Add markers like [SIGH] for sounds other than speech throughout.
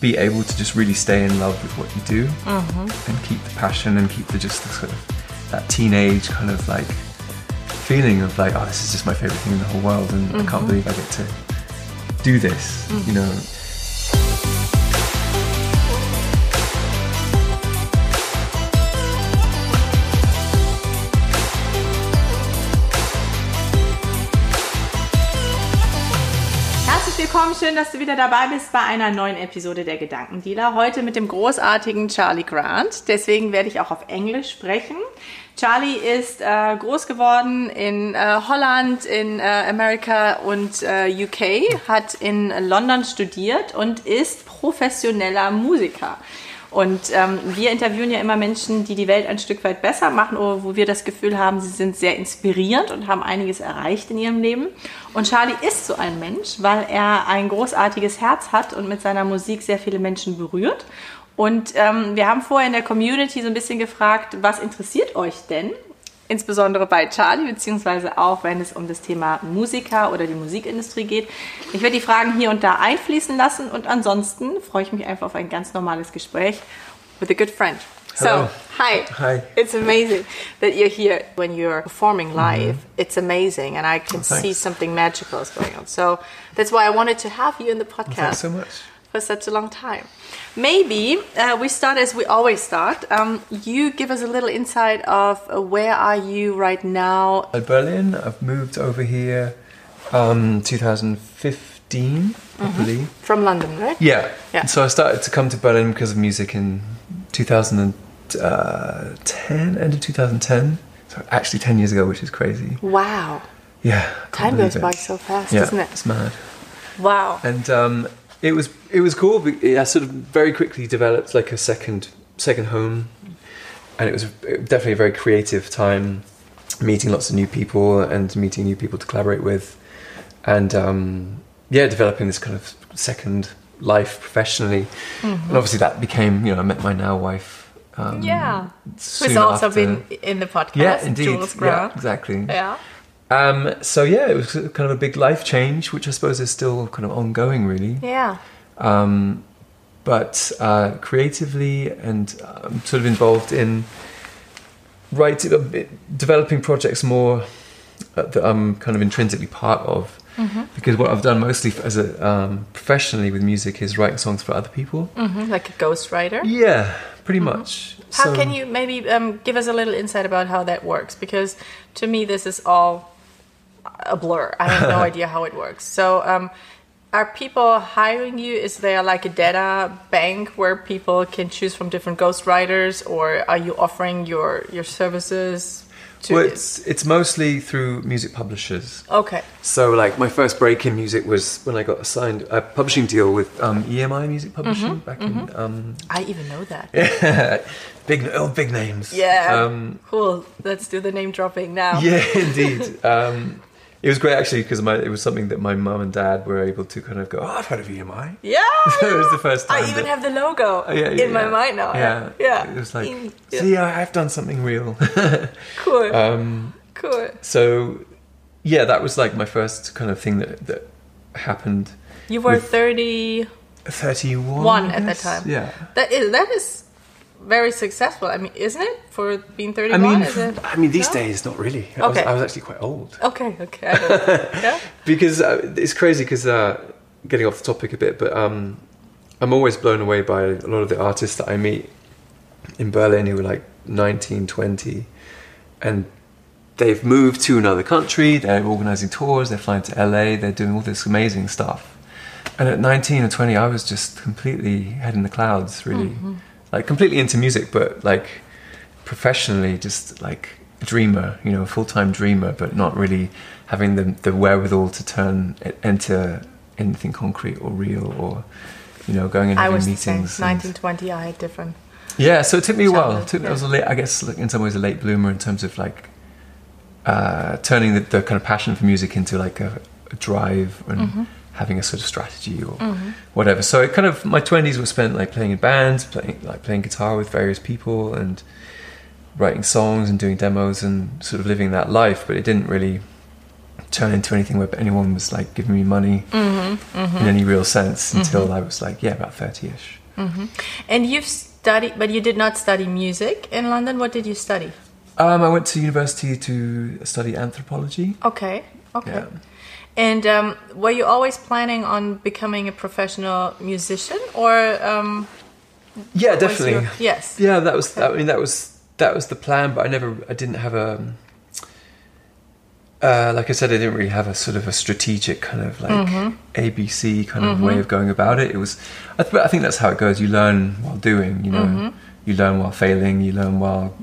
be able to just really stay in love with what you do mm-hmm. and keep the passion and keep the just the sort of that teenage kind of like feeling of like, oh, this is just my favorite thing in the whole world, and I mm-hmm. can't believe I get to do this. You mm-hmm. know, willkommen, schön, dass du wieder dabei bist bei einer neuen Episode der Gedankendealer. Heute mit dem großartigen Charlie Grant. Deswegen werde ich auch auf Englisch sprechen. Charlie ist äh, groß geworden in äh, Holland, in äh, Amerika und äh, UK, hat in London studiert und ist professioneller Musiker. Und ähm, wir interviewen ja immer Menschen, die die Welt ein Stück weit besser machen oder wo wir das Gefühl haben, sie sind sehr inspirierend und haben einiges erreicht in ihrem Leben. Und Charlie ist so ein Mensch, weil er ein großartiges Herz hat und mit seiner Musik sehr viele Menschen berührt. Und ähm, wir haben vorher in der Community so ein bisschen gefragt, was interessiert euch denn? Insbesondere bei Charlie, beziehungsweise auch, wenn es um das Thema Musiker oder die Musikindustrie geht. Ich werde die Fragen hier und da einfließen lassen und ansonsten freue ich mich einfach auf ein ganz normales Gespräch with a good friend. Hello. So, hi. Hi. It's amazing that you're here when you're performing live. It's amazing, and I can Oh, see something magical is going on. So that's why I wanted to have you in the podcast thanks so much. for such a long time. Maybe uh, we start as we always start. Um, you give us a little insight of uh, where are you right now? At Berlin, I've moved over here, um, 2015, probably. From London, right? Yeah. Yeah. So I started to come to Berlin because of music in 2010, end of 2010. So actually 10 years ago, which is crazy. Wow. Yeah. Time goes it. by so fast, Yeah, doesn't it? it's mad. Wow. And um, it was it was cool. I sort of very quickly developed like a second second home, and it was definitely a very creative time, meeting lots of new people and meeting new people to collaborate with, and um, yeah, developing this kind of second life professionally. Mm-hmm. And obviously that became you know I met my now wife. Um, Yeah. Who's also after. been in the podcast. yeah indeed Jules yeah exactly Yeah. Um, so yeah it was kind of a big life change which I suppose is still kind of ongoing really Yeah. um, but uh, creatively and um, sort of involved in writing, developing projects more uh, that I'm kind of intrinsically part of. Because what I've done mostly as a um, professionally with music is writing songs for other people. Mhm, Like a ghostwriter. Yeah, pretty much. How So- can you maybe um, give us a little insight about how that works? Because to me, this is all a blur. I have no [LAUGHS] idea how it works. So, um, are people hiring you? Is there like a data bank where people can choose from different ghostwriters, or are you offering your your services? To Well, it's it's mostly through music publishers. okay. So, like, my first break in music was when I got assigned a publishing deal with um, EMI Music Publishing back in um, I even know that. Yeah, [LAUGHS] big, oh, big names. Yeah. Um, cool. Let's do the name dropping now. yeah, indeed. [LAUGHS] It was great actually because it was something that my mum and dad were able to kind of go. Oh, I've heard of EMI. Yeah. [LAUGHS] it was the first time. I even that- have the logo Oh, yeah, in my mind now. Yeah, Yeah. It was like, In- yeah. see, I- I've done something real. [LAUGHS] Cool. um, cool. so, yeah, that was like my first kind of thing that that happened. You were 30. Thirty-one One at that time. Yeah. That is that is very successful. I mean, isn't it for being 31? I mean, is it? I mean, these No? days, not really. I, was, Okay. I was actually quite old. Okay, okay. [LAUGHS] Yeah. because uh, it's crazy because uh, getting off the topic a bit but um, i'm always blown away by a lot of the artists that i meet in berlin who are like 19 20 and they've moved to another country they're organizing tours they're flying to la they're doing all this amazing stuff and at 19 or 20 i was just completely head in the clouds really like completely into music but like professionally just like a dreamer, you know, a full time dreamer, but not really having the, the wherewithal to turn it into anything concrete or real or, you know, going and I having was the meetings. and- Nineteen, twenty. I had different. yeah, so it took me a while. It took, I was a late, I guess, like, in some ways, a late bloomer in terms of like uh, turning the, the kind of passion for music into like a, a drive and Mm-hmm. Having a sort of strategy or whatever. So it kind of my twenties were spent like playing in bands, playing like playing guitar with various people and writing songs and doing demos and sort of living that life. But it didn't really turn into anything where anyone was like giving me money Mm-hmm, in any real sense until I was like, yeah, about 30 ish. And you've studied, but you did not study music in London. What did you study? Um, I went to university to study anthropology. Okay, okay. Yeah. And um, were you always planning on becoming a professional musician, or um, Yeah, definitely. your- yes. Yeah, that was. Okay. I mean, that was that was the plan, but I never. I didn't have a. Uh, like I said, I didn't really have a sort of a strategic kind of like Mm-hmm. ABC kind of way of going about it. It was. I, th- I think that's how it goes. You learn while doing. You know, Mm-hmm. you learn while failing. You learn while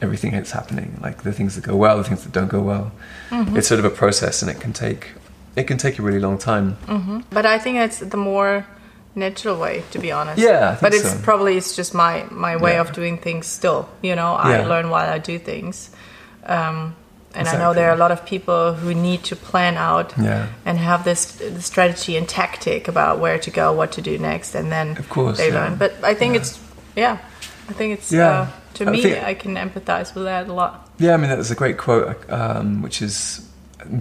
everything is happening. Like the things that go well, the things that don't go well. Mm-hmm. It's sort of a process, and it can take. It can take a really long time. But I think it's the more natural way, to be honest. Yeah, but it's so. probably it's just my my way Yeah. of doing things. Still, you know, I Yeah. learn while I do things. Um, and I know there are a lot of people who need to plan out Yeah. and have this strategy and tactic about where to go, what to do next, and then Of course, they learn. But I think it's yeah, I think it's Yeah. uh, to I me think- I can empathize with that a lot. Yeah, I mean that's a great quote, um, which is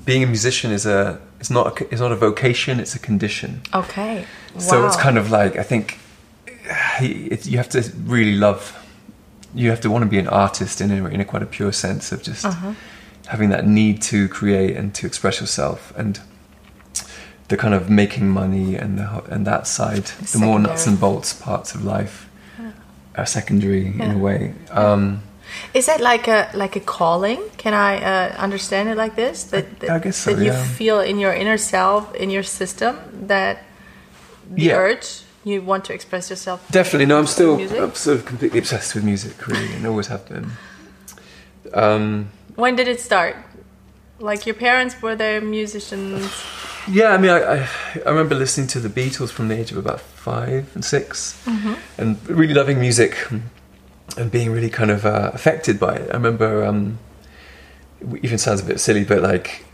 being a musician is a it's not a, it's not a vocation, it's a condition. Okay, wow. So it's kind of like I think it, you have to really love. You have to want to be an artist in a, in a quite a pure sense of just Uh-huh. having that need to create and to express yourself and the kind of making money and the, and that side, the more nuts and bolts parts of life are secondary in a way. Um, Is that like a like a calling? Can I uh, understand it like this? That, that, I guess so, that you feel in your inner self, in your system, that the Yeah. urge you want to express yourself. Definitely, no. I'm still Music? I'm sort of completely obsessed with music, really, and always have been. Um, When did it start? Like your parents were they musicians? yeah, I mean, I, I I remember listening to the Beatles from the age of about five and 6 and really loving music, and being really kind of uh, affected by it. I remember, um, even sounds a bit silly, but like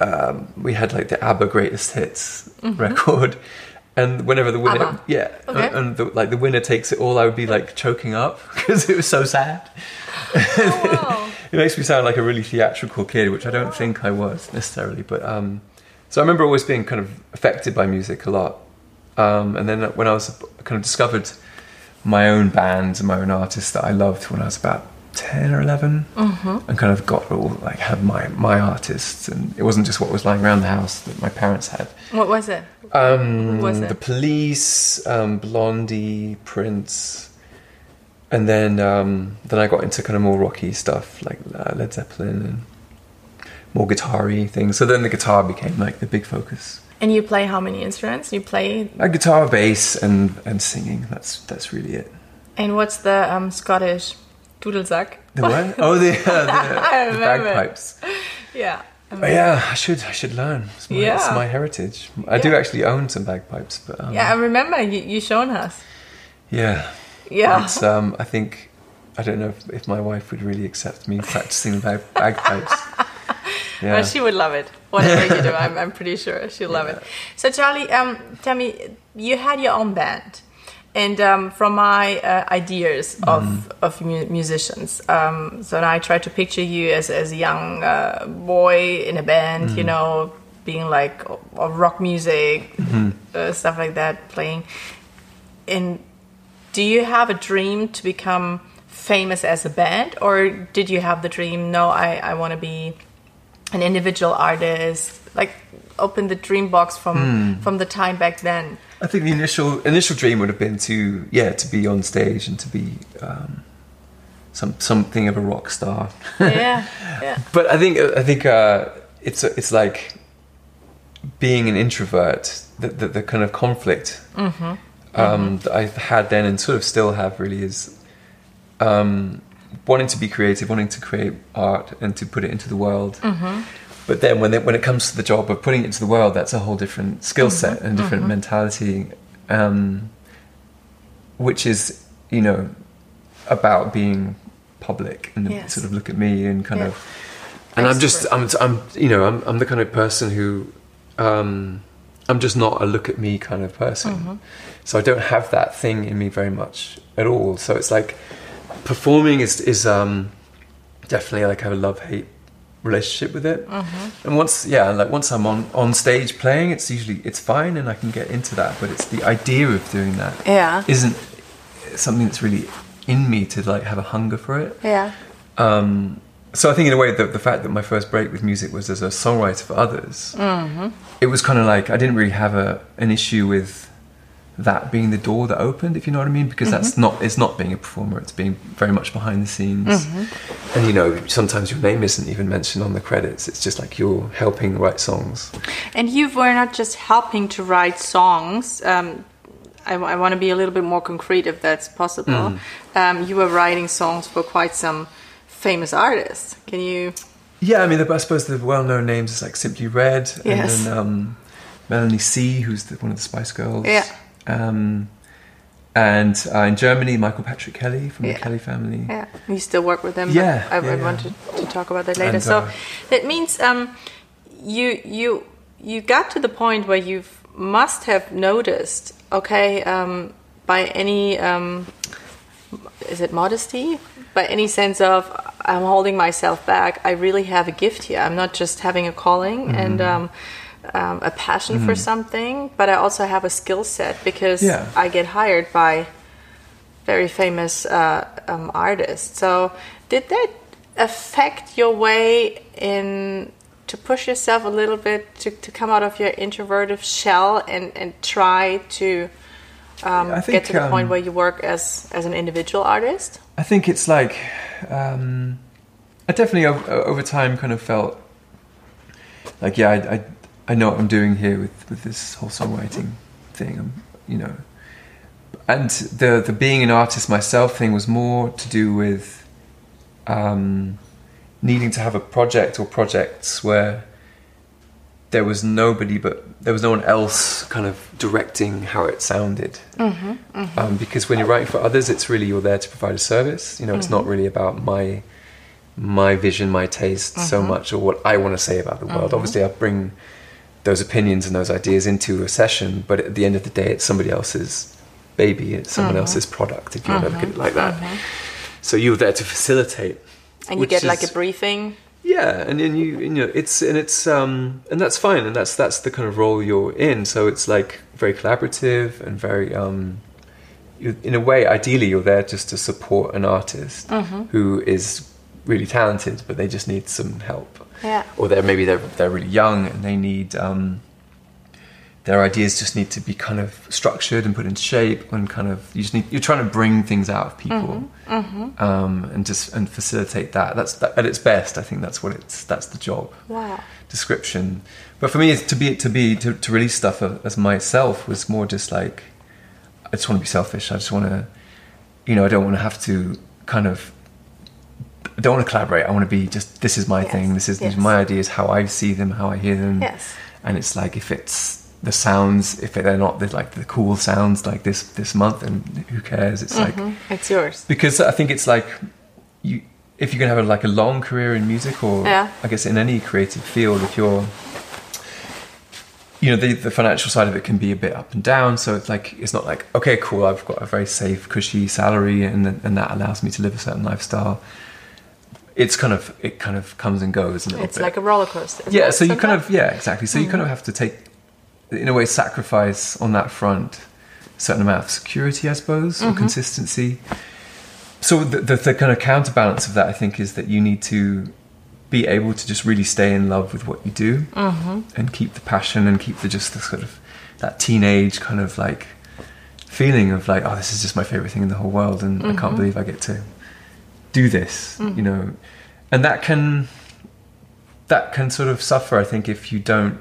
um, we had like the ABBA Greatest Hits record. And whenever the winner, ABBA. yeah, Okay. and the, like the winner takes it all, I would be like choking up [LAUGHS] because it was so sad. Oh, [LAUGHS] It makes me sound like a really theatrical kid, which I don't think I was necessarily. But um, so I remember always being kind of affected by music a lot. Um, and then when I was kind of discovered my own bands and my own artists that I loved when I was about ten or 11 and kind of got all like had my my artists, and it wasn't just what was lying around the house that my parents had. what was it? Um, was it? The Police, um, Blondie, Prince, and then um, then I got into kind of more rocky stuff like uh, Led Zeppelin and more guitar-y things. So then the guitar became like the big focus. And you play how many instruments? You play, A guitar, bass, and and singing. That's that's really it. and what's the um, Scottish Dudelsack? The what? Oh, the, [LAUGHS] uh, the, the bagpipes. Yeah. Oh, yeah, I should I should learn. It's my, it's my heritage. I do actually own some bagpipes, but um, Yeah, I remember you, you shown us. yeah. Yeah. It's, um, I think I don't know if, if my wife would really accept me practicing bag, bagpipes. [LAUGHS] Yeah. Well, she would love it. Whatever you do, I'm, I'm pretty sure she'll love it. So, Charlie, um, tell me, you had your own band, and um, from my uh, ideas of Mm-hmm. of mu- musicians, um, so I try to picture you as as a young uh, boy in a band, Mm-hmm. you know, being like of rock music, Mm-hmm. uh, stuff like that, playing. And do you have a dream to become famous as a band, or did you have the dream? No, I I want to be an individual artist like open the dream box from Hmm. from the time back then I think the initial initial dream would have been to yeah to be on stage and to be um, some something of a rock star. yeah [LAUGHS] yeah but I think I think uh, it's it's like being an introvert. The the, the kind of conflict um, that I had then and sort of still have really is um, wanting to be creative, wanting to create art and to put it into the world. But then when it, when it comes to the job of putting it into the world, that's a whole different skill set and different mentality, um, which is you know about being public and Yes. sort of look at me and kind Yeah. of. And I'm just I'm I'm you know I'm I'm the kind of person who um, I'm just not a look at me kind of person. So I don't have that thing in me very much at all. So it's like performing is is um, definitely like I have a love hate relationship with it. And once, yeah, like once I'm on on stage playing, it's usually it's fine, and I can get into that. But it's the idea of doing that Yeah. isn't something that's really in me to like have a hunger for it. Yeah. Um, so I think in a way the, the fact that my first break with music was as a songwriter for others, it was kind of like I didn't really have a an issue with that being the door that opened, if you know what I mean, because that's not it's not being a performer; it's being very much behind the scenes. And you know, sometimes your name isn't even mentioned on the credits. It's just like you're helping write songs. And you were not just helping to write songs. Um, I, want to be a little bit more concrete if that's possible. Um, you were writing songs for quite some famous artists. Can you? Yeah, I mean, the, I suppose the well-known names is like Simply Red, Yes. and then um, Melanie C, who's the, one of the Spice Girls. Yeah. Um, and uh, in Germany, Michael Patrick Kelly from Yeah. the Kelly family. Yeah, you still work with them. Yeah, I, yeah, I yeah. want to, talk about that later. And, so uh, that means um, you you you got to the point where you must have noticed. Okay, um, by any um, is it modesty? By any sense of I'm holding myself back. I really have a gift here. I'm not just having a calling Mm-hmm. and. Um, a passion for something, but I also have a skill set because Yeah. I get hired by very famous uh, um, artists. So, did that affect your way in to push yourself a little bit to, to come out of your introverted shell and, and try to um, I get to the point um, where you work as as an individual artist? I think it's like um, I definitely over, over time kind of felt like yeah, I, I I know what I'm doing here with with this whole songwriting thing. I'm, you know, and the the being an artist myself thing was more to do with um, needing to have a project or projects where there was nobody but there was no one else kind of directing how it sounded. Mm-hmm, mm-hmm. Um, because when you're writing for others it's really you're there to provide a service. You know it's not mm-hmm. really about my my vision my taste so much or what i want to say about the world. Obviously i bring those opinions and those ideas into a session but at the end of the day it's somebody else's baby it's someone else's product if you want to look at it like that so you're there to facilitate And you get like a briefing. yeah, and then you, you know, it's and it's um, and that's fine, and that's that's the kind of role you're in. So it's like very collaborative and very um, you, in a way, ideally, you're there just to support an artist who is really talented, but they just need some help. Yeah. Or they're maybe they're they're really young and they need um, their ideas just need to be kind of structured and put in shape and kind of you just need you're trying to bring things out of people Um, and just and facilitate that. That's that, at its best. I think that's what it's that's the job Wow. description. But for me, it's to be to be to, to release stuff as myself was more just like I just want to be selfish. I just want to, you know, I don't want to have to kind of. I don't want to collaborate. I want to be just. This is my Yes, thing. This is these yes. are my ideas. How I see them. How I hear them. Yes. And it's like if it's the sounds, if they're not the like the cool sounds like this this month, and who cares? It's like mm-hmm. It's yours. because I think it's like you if you're gonna have a, like a long career in music or Yeah. I guess in any creative field if you're you know the, the financial side of it can be a bit up and down so it's like it's not like okay cool I've got a very safe cushy salary and and that allows me to live a certain lifestyle it's kind of it kind of comes and goes a little It's bit. like a roller coaster. yeah so you kind of yeah exactly. So you kind of hmm. have to take in a way sacrifice on that front a certain amount of security i suppose or mm-hmm. consistency. So the, the, the kind of counterbalance of that i think is that you need to be able to just really stay in love with what you do mm-hmm. and keep the passion and keep the just the sort of that teenage kind of like feeling of like oh this is just my favorite thing in the whole world and i can't mm-hmm. believe i get to do this mm. you know and that can that can sort of suffer i think if you don't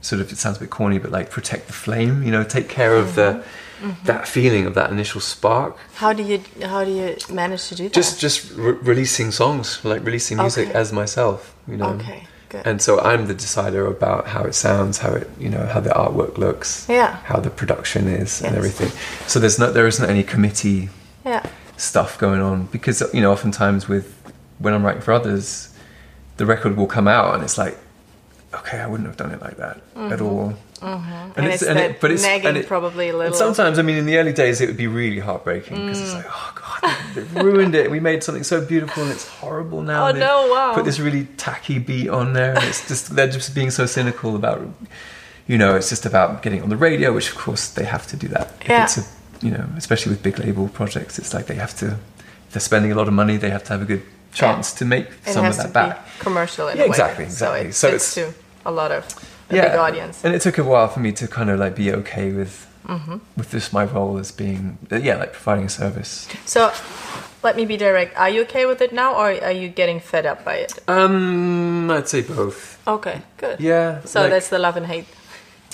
sort of it sounds a bit corny but like protect the flame you know take care of the mm-hmm. Mm-hmm. that feeling of that initial spark How do you how do you manage to do that? just just re- releasing songs like releasing music Okay. as myself you know Okay, good. and so i'm the decider about how it sounds how it you know how the artwork looks Yeah. how the production is and everything so there's no there isn't any committee yeah. Stuff going on because you know oftentimes with when I'm writing for others, the record will come out and it's like, okay, I wouldn't have done it like that at all. Mm-hmm. And, it's, that nagging and it- probably a and little. sometimes, I mean, in the early days, it would be really heartbreaking because it's like, oh god, they've ruined it. We made something so beautiful and it's horrible now. Oh, no, wow. Put this really tacky beat on there, and it's just they're just being so cynical about. You know, it's just about getting on the radio, which of course they have to do that. If Yeah. it's a, you know, especially with big label projects, it's like they have to. If they're spending a lot of money, they have to have a good chance to make It some has of to that back. be commercial in Yeah, a way. exactly, So it So it's- to a lot of a big audience. And it took a while for me to kind of like be okay with Mm-hmm. with this my role as being yeah like providing a service. So let me be direct. Are you okay with it now, or are you getting fed up by it? Um, I'd say both. Okay, good. Yeah. So like- that's the love and hate.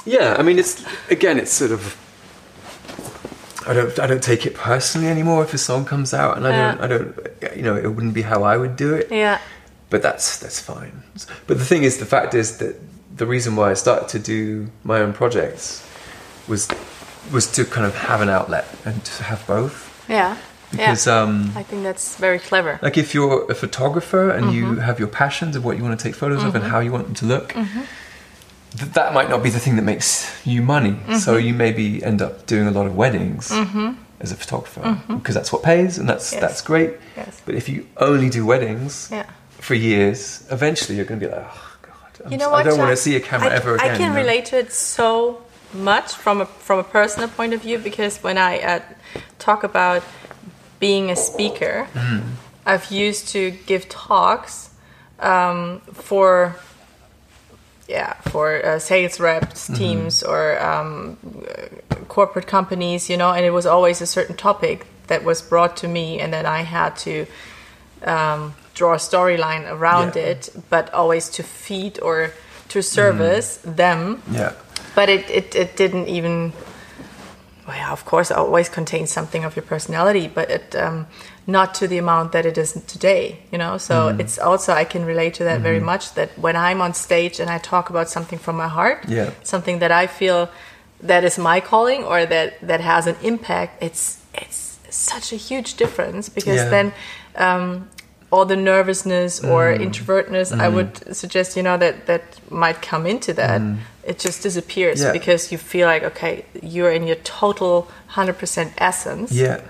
yeah. I mean, it's again, it's sort of. I don't. I don't take it personally anymore if a song comes out, and I Yeah. don't. I don't. You know, it wouldn't be how I would do it. Yeah. But that's that's fine. But the thing is, the fact is that the reason why I started to do my own projects was was to kind of have an outlet and to have both. Yeah. Because yeah. um, I think that's very clever. like if you're a photographer and you Mm-hmm. have your passions of what you want to take photos of and how you want them to look, Mm-hmm. Th- that might not be the thing that makes you money. So Mm-hmm. you maybe end up doing a lot of weddings as a photographer because that's what pays and that's Yes. that's great. Yes. But if you only do weddings Yeah. for years, eventually you're going to be like, oh god, I'm You know what? I don't want to see a camera I, ever again. I can you know? relate to it so much from a from a personal point of view because when I uh, talk about being a speaker, Mm. I've used to give talks um, for yeah for uh, sales reps Mm-hmm. teams or um, corporate companies, you know, and it was always a certain topic that was brought to me, and then I had to um, draw a storyline around Yeah. it, but always to feed or to service them. Yeah. But it, it, it didn't even. Well, yeah, of course, always contains something of your personality, but it um, not to the amount that it is today. You know, so Mm-hmm. it's also I can relate to that very much. That when I'm on stage and I talk about something from my heart, Yeah. something that I feel that is my calling or that that has an impact, it's it's such a huge difference because Yeah. then um, all the nervousness or Mm. introvertness I would suggest you know that that might come into that it just disappears. Yeah. because you feel like okay you're in your total 100% essence Yeah.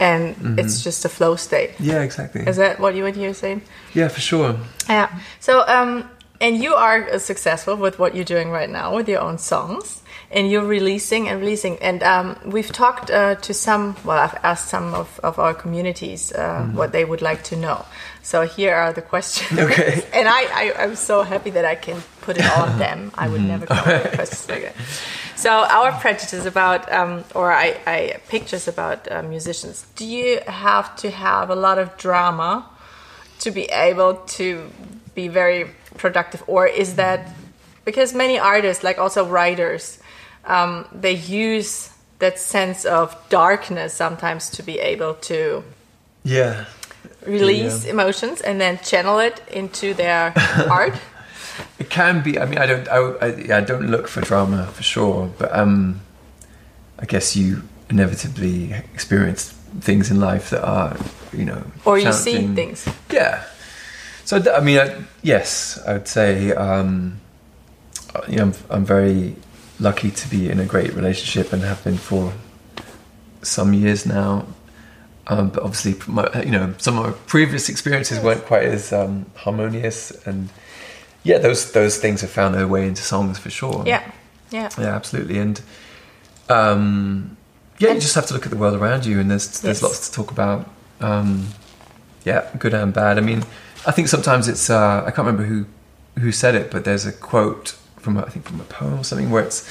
and it's just a flow state Yeah, exactly. is that what you what you're saying Yeah, for sure. yeah. So, um, and you are successful with what you're doing right now with your own songs, and you're releasing and releasing. And um, we've talked uh, to some. Well, I've asked some of, of our communities uh, what they would like to know. So here are the questions. Okay. [LAUGHS] and I, I, I'm so happy that I can put it all on them. I would never come up with questions like that. [LAUGHS] So our prejudice about, um, or I, I pictures about uh, musicians. Do you have to have a lot of drama? to be able to be very productive or is that because many artists like also writers um, they use that sense of darkness sometimes to be able to Yeah. Release Yeah. emotions and then channel it into their [LAUGHS] art It can be. I mean, I don't. I, I, I don't look for drama for sure, but um, I guess you inevitably experience things in life that are, you know, or you see things Yeah. So I mean, I, yes, I would say, um, you know, I'm, I'm very lucky to be in a great relationship and have been for some years now. Um, but obviously, my, you know, some of my previous experiences weren't quite as um, harmonious, and yeah, those those things have found their way into songs for sure. yeah yeah Yeah, absolutely. And um, yeah, And- you just have to look at the world around you, and there's there's Yes. lots to talk about. Um, yeah, good and bad. I mean, I think sometimes it's uh, I can't remember who who said it, but there's a quote from I think from a poem or something where it's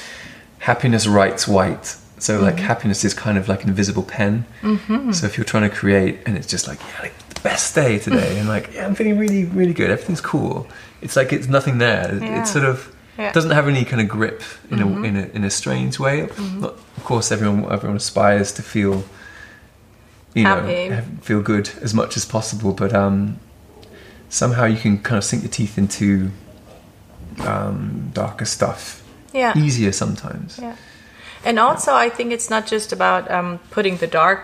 happiness writes white. So like Mm-hmm. happiness is kind of like an invisible pen. Mm-hmm. So if you're trying to create and it's just like yeah, like the best day today, [LAUGHS] and like yeah, I'm feeling really really good. Everything's cool. It's like it's nothing there. It- Yeah. It's sort of Yeah. doesn't have any kind of grip in a in a in a strange way. Not, of course, everyone everyone aspires to feel you Happy. know feel good as much as possible, but um, somehow you can kind of sink your teeth into um, darker stuff yeah easier sometimes. Yeah. And also, I think it's not just about um, putting the dark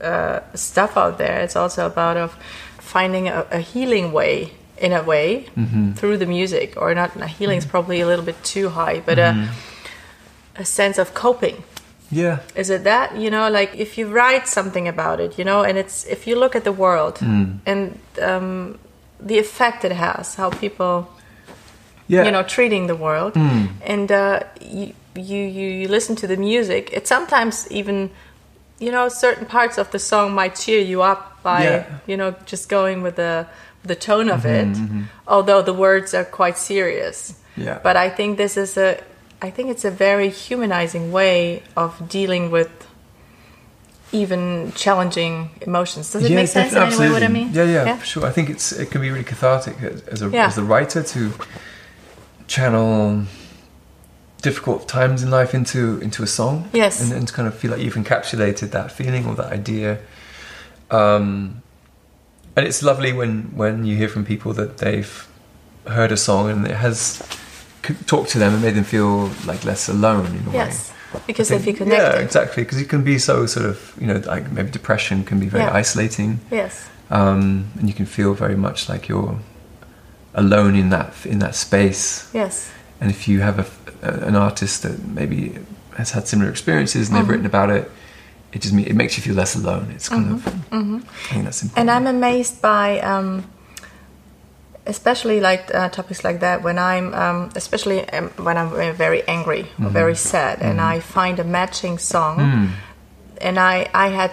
uh, stuff out there. It's also about of finding a, a healing way, in a way, through the music. Or not, healing is probably a little bit too high, but a, a sense of coping. Yeah. Is it that you know, like if you write something about it, you know, and it's if you look at the world Mm. and um, the effect it has, how people Yeah. you know treating the world Mm. and uh, you, you you you listen to the music it sometimes even you know certain parts of the song might cheer you up by Yeah. you know just going with the the tone of Mm-hmm, it although the words are quite serious Yeah. but i think this is a i think it's a very humanizing way of dealing with even challenging emotions does it yeah, make sense in way what i absolutely. mean Yeah, yeah, for sure. I think it's it can be really cathartic as, as a Yeah. as a writer to channel difficult times in life into into a song. Yes. and to kind of feel like you've encapsulated that feeling or that idea. Um, and it's lovely when when you hear from people that they've heard a song and it has talked to them and made them feel like less alone in a way. yes because I they feel think- connected Yeah, exactly. Because it can be so sort of, you know, like maybe depression can be very Yeah. isolating, yes um, and you can feel very much like you're alone in that in that space. yes And if you have a, a- an artist that maybe has had similar experiences and they've Mm-hmm. written about it, it just it makes you feel less alone. It's kind of, I think that's important. Mm-hmm. And I'm amazed by, um, especially like uh, topics like that when I'm, um, especially um, when I'm very angry or very sad, and I find a matching song, and I I had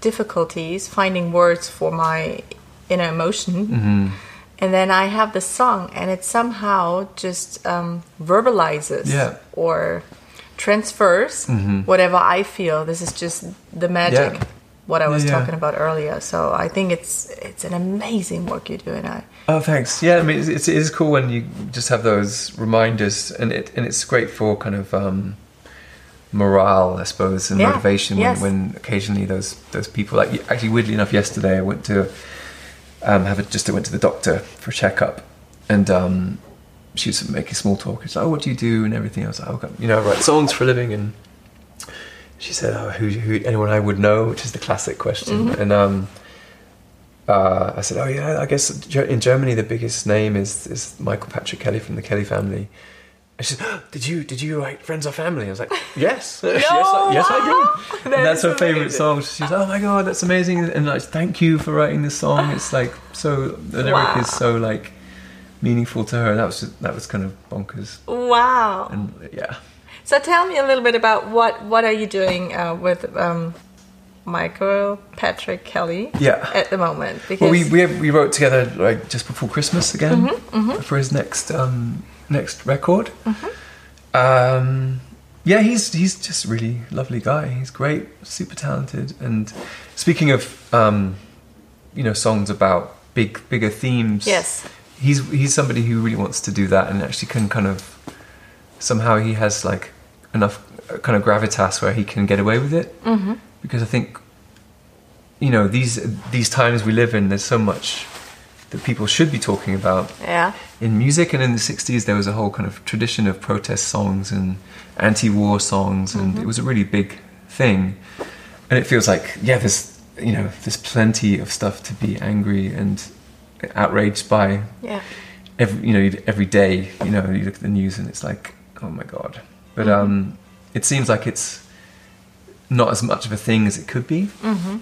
difficulties finding words for my inner emotion. And then I have the song, and it somehow just um, verbalizes Yeah. or transfers whatever I feel. This is just the magic Yeah. what I was Yeah, talking about earlier. So I think it's it's an amazing work you do, and I Oh, thanks. Yeah, I mean, it's, it's, it is cool when you just have those reminders, and it and it's great for kind of um, morale, I suppose, and motivation. yes. When, when occasionally those those people, like actually, weirdly enough, yesterday I went to um, have a, just went to the doctor for a checkup, and um, she was making small talk. She's like, "Oh, what do you do?" and everything. I was like, "Oh, God, you know, I write songs for a living." And she said, "Oh, who, who anyone I would know?" Which is the classic question, and. um uh, I said, "Oh yeah, I guess in Germany the biggest name is is Michael Patrick Kelly from the Kelly family." And she said, "Oh, "Did you did you write Friends or Family?" I was like, [LAUGHS] "Yes, [LAUGHS] yes, I, yes, I did." [LAUGHS] That that's her favorite song. She's "Oh my god, that's amazing!" And like, "Thank you for writing this song." It's like so the lyric Wow. is so like meaningful to her. That was just, that was kind of bonkers. wow. And yeah, So tell me a little bit about what what are you doing uh, with um, Michael Patrick Kelly Yeah. at the moment? Because Well, we we, we wrote together like just before Christmas again Mm-hmm, for his next um, next record. Mm-hmm. Um, yeah, he's he's just a really lovely guy. He's great, super talented. And speaking of um, you know songs about big bigger themes, Yes. he's he's somebody who really wants to do that and actually can kind of somehow he has like enough uh, kind of gravitas where he can get away with it mm-hmm. Because I think you know these these times we live in there's so much that people should be talking about. Yeah, in music and in the 60s there was a whole kind of tradition of protest songs and anti-war songs and Mm-hmm. it was a really big thing. And it feels like yeah there's you know there's plenty of stuff to be angry and outraged by. Yeah, every you know every day you know you look at the news and it's like oh my god. But Mm-hmm. um it seems like it's not as much of a thing as it could be. Mm-hmm.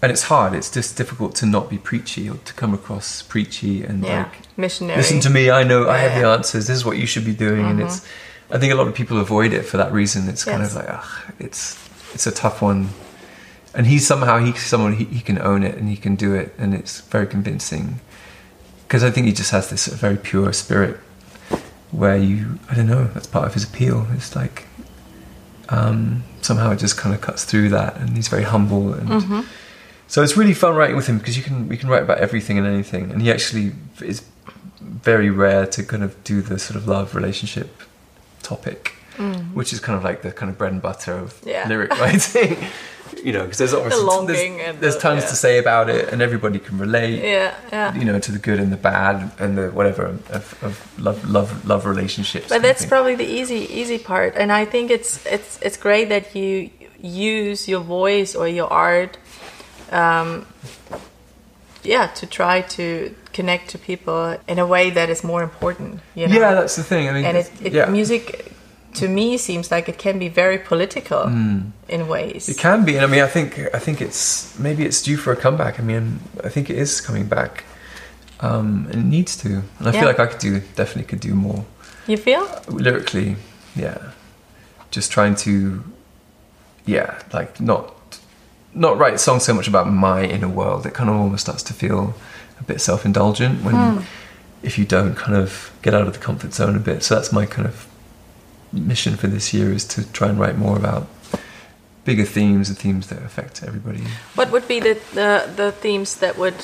and it's hard. It's just difficult to not be preachy or to come across preachy and yeah. like Missionary. listen to me i know i have the answers. This is what you should be doing. And it's i think a lot of people avoid it for that reason. It's kind of like ugh, it's it's a tough one. And he's somehow he's someone he, he can own it and he can do it. And it's very convincing. Because i think he just has this sort of very pure spirit where you i don't know that's part of his appeal. It's like um, somehow it just kind of cuts through that and he's very humble and mm-hmm. so it's really fun writing with him because you can we can write about everything and anything and he actually is very rare to kind of do the sort of love relationship topic mm. which is kind of like the kind of bread and butter of Yeah. lyric [LAUGHS] writing you know because there's obviously there's, and there's the- tons yeah. to say about it and everybody can relate Yeah, yeah. you know to the good and the bad and the whatever of, of love love love relationships But that's probably the easy easy part, and I think it's it's it's great that you use your voice or your art, um, yeah, to try to connect to people in a way that is more important. You know? yeah that's the thing i mean and it, it yeah music to me seems like it can be very political in ways. It can be, and I mean, I think I think it's maybe it's due for a comeback. I mean, I think it is coming back, um, and it needs to. And I Yeah. feel like I could do definitely could do more You feel? lyrically. Yeah, just trying to, yeah, like not not write songs so much about my inner world. It kind of almost starts to feel a bit self indulgent when if you don't kind of get out of the comfort zone a bit. So that's my kind of mission for this year is to try and write more about bigger themes and themes that affect everybody. What would be the, the, the themes that would.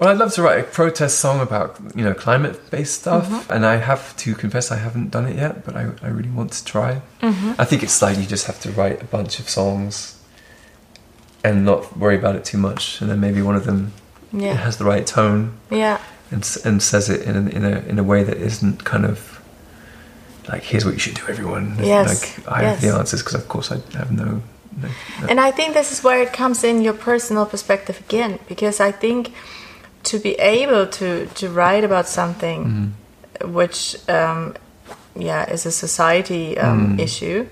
Well, I'd love to write a protest song about you know climate based stuff, Mm-hmm. and I have to confess I haven't done it yet, but I, I really want to try. Mm-hmm. I think it's like you just have to write a bunch of songs and not worry about it too much, and then maybe one of them Yeah. has the right tone Yeah. and and says it in in a in a way that isn't kind of like here's what you should do, everyone. Yes, Like I have the answers because of course I have no. no, no. And I think this is where it comes in your personal perspective again, because I think to be able to, to write about something which, um, yeah, is a society um, issue,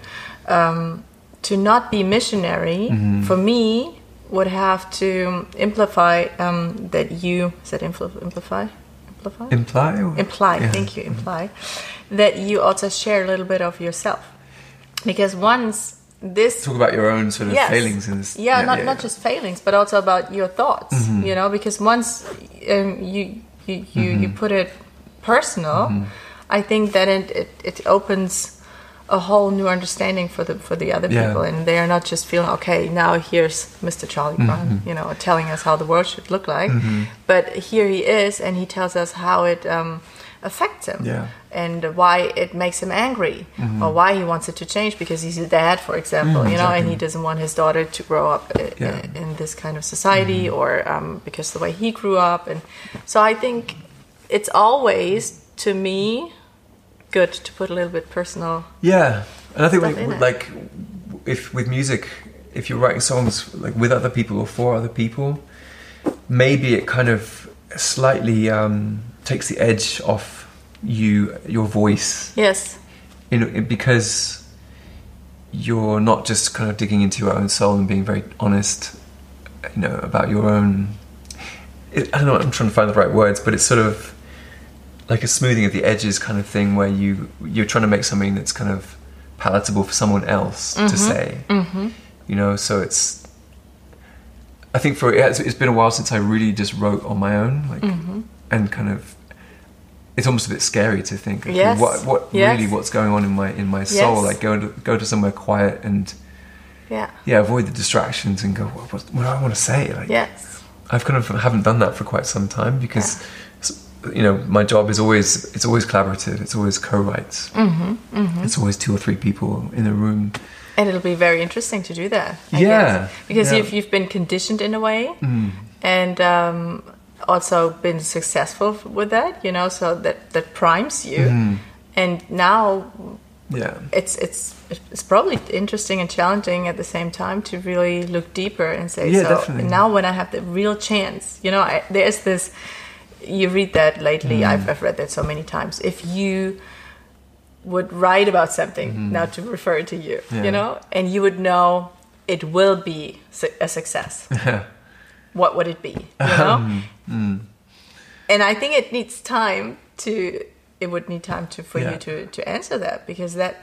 um, to not be missionary for me would have to amplify um, that you said amplify amplify imply or? imply Yeah. thank you imply that you also share a little bit of yourself because once this Talk about your own sort of Yes. failings in this. yeah, not, not yeah. Mm-hmm. just failings but also about your thoughts you know because once um, you you you, you put it personal Mm-hmm. i think that it, it it opens a whole new understanding for the for the other Yeah. people and they are not just feeling okay now here's mr charlie Mm-hmm. brown you know telling us how the world should look like but here he is and he tells us how it um, affects him Yeah. and why it makes him angry or why he wants it to change because he's a dad for example Mm, you know and he doesn't want his daughter to grow up Yeah. Mm-hmm. in this kind of society or um, because the way he grew up and so i think it's always to me good to put a little bit personal Yeah, and I think we, like if with music, if you're writing songs like with other people or for other people, maybe it kind of slightly um, takes the edge off you, your voice, yes you know, because you're not just kind of digging into your own soul and being very honest, you know, about your own. I don't know. I'm trying to find the right words, but it's sort of like a smoothing of the edges kind of thing, where you you're trying to make something that's kind of palatable for someone else to say. Mm-hmm. You know, so it's. I think for it's, it's been a while since I really just wrote on my own, like, and kind of. It's almost a bit scary to think. okay, Yes. What what Yes. really what's going on in my in my soul? Yes. Like go to go to somewhere quiet and yeah yeah, avoid the distractions and go. What, what, what do I want to say? Like yes I've kind of haven't done that for quite some time because s- you know my job is always it's always collaborative. It's always co-writes. Mm-hmm, It's always two or three people in a room. and it'll be very interesting to do that I Yeah, guess. because yeah. Mm. you've, you've been conditioned in a way and um, also been successful with that you know so that that primes you Mm-hmm. and now Yeah, it's it's it's probably interesting and challenging at the same time to really look deeper and say Yeah, so definitely. now when i have the real chance you know I, there's this you read that lately Mm. I've, I've read that so many times if you would write about something now to refer to you Mm-hmm. Yeah. you know and you would know it will be a success [LAUGHS] what would it be you know [LAUGHS] mm. and i think it needs time to it would need time to for Yeah. you to to answer that because that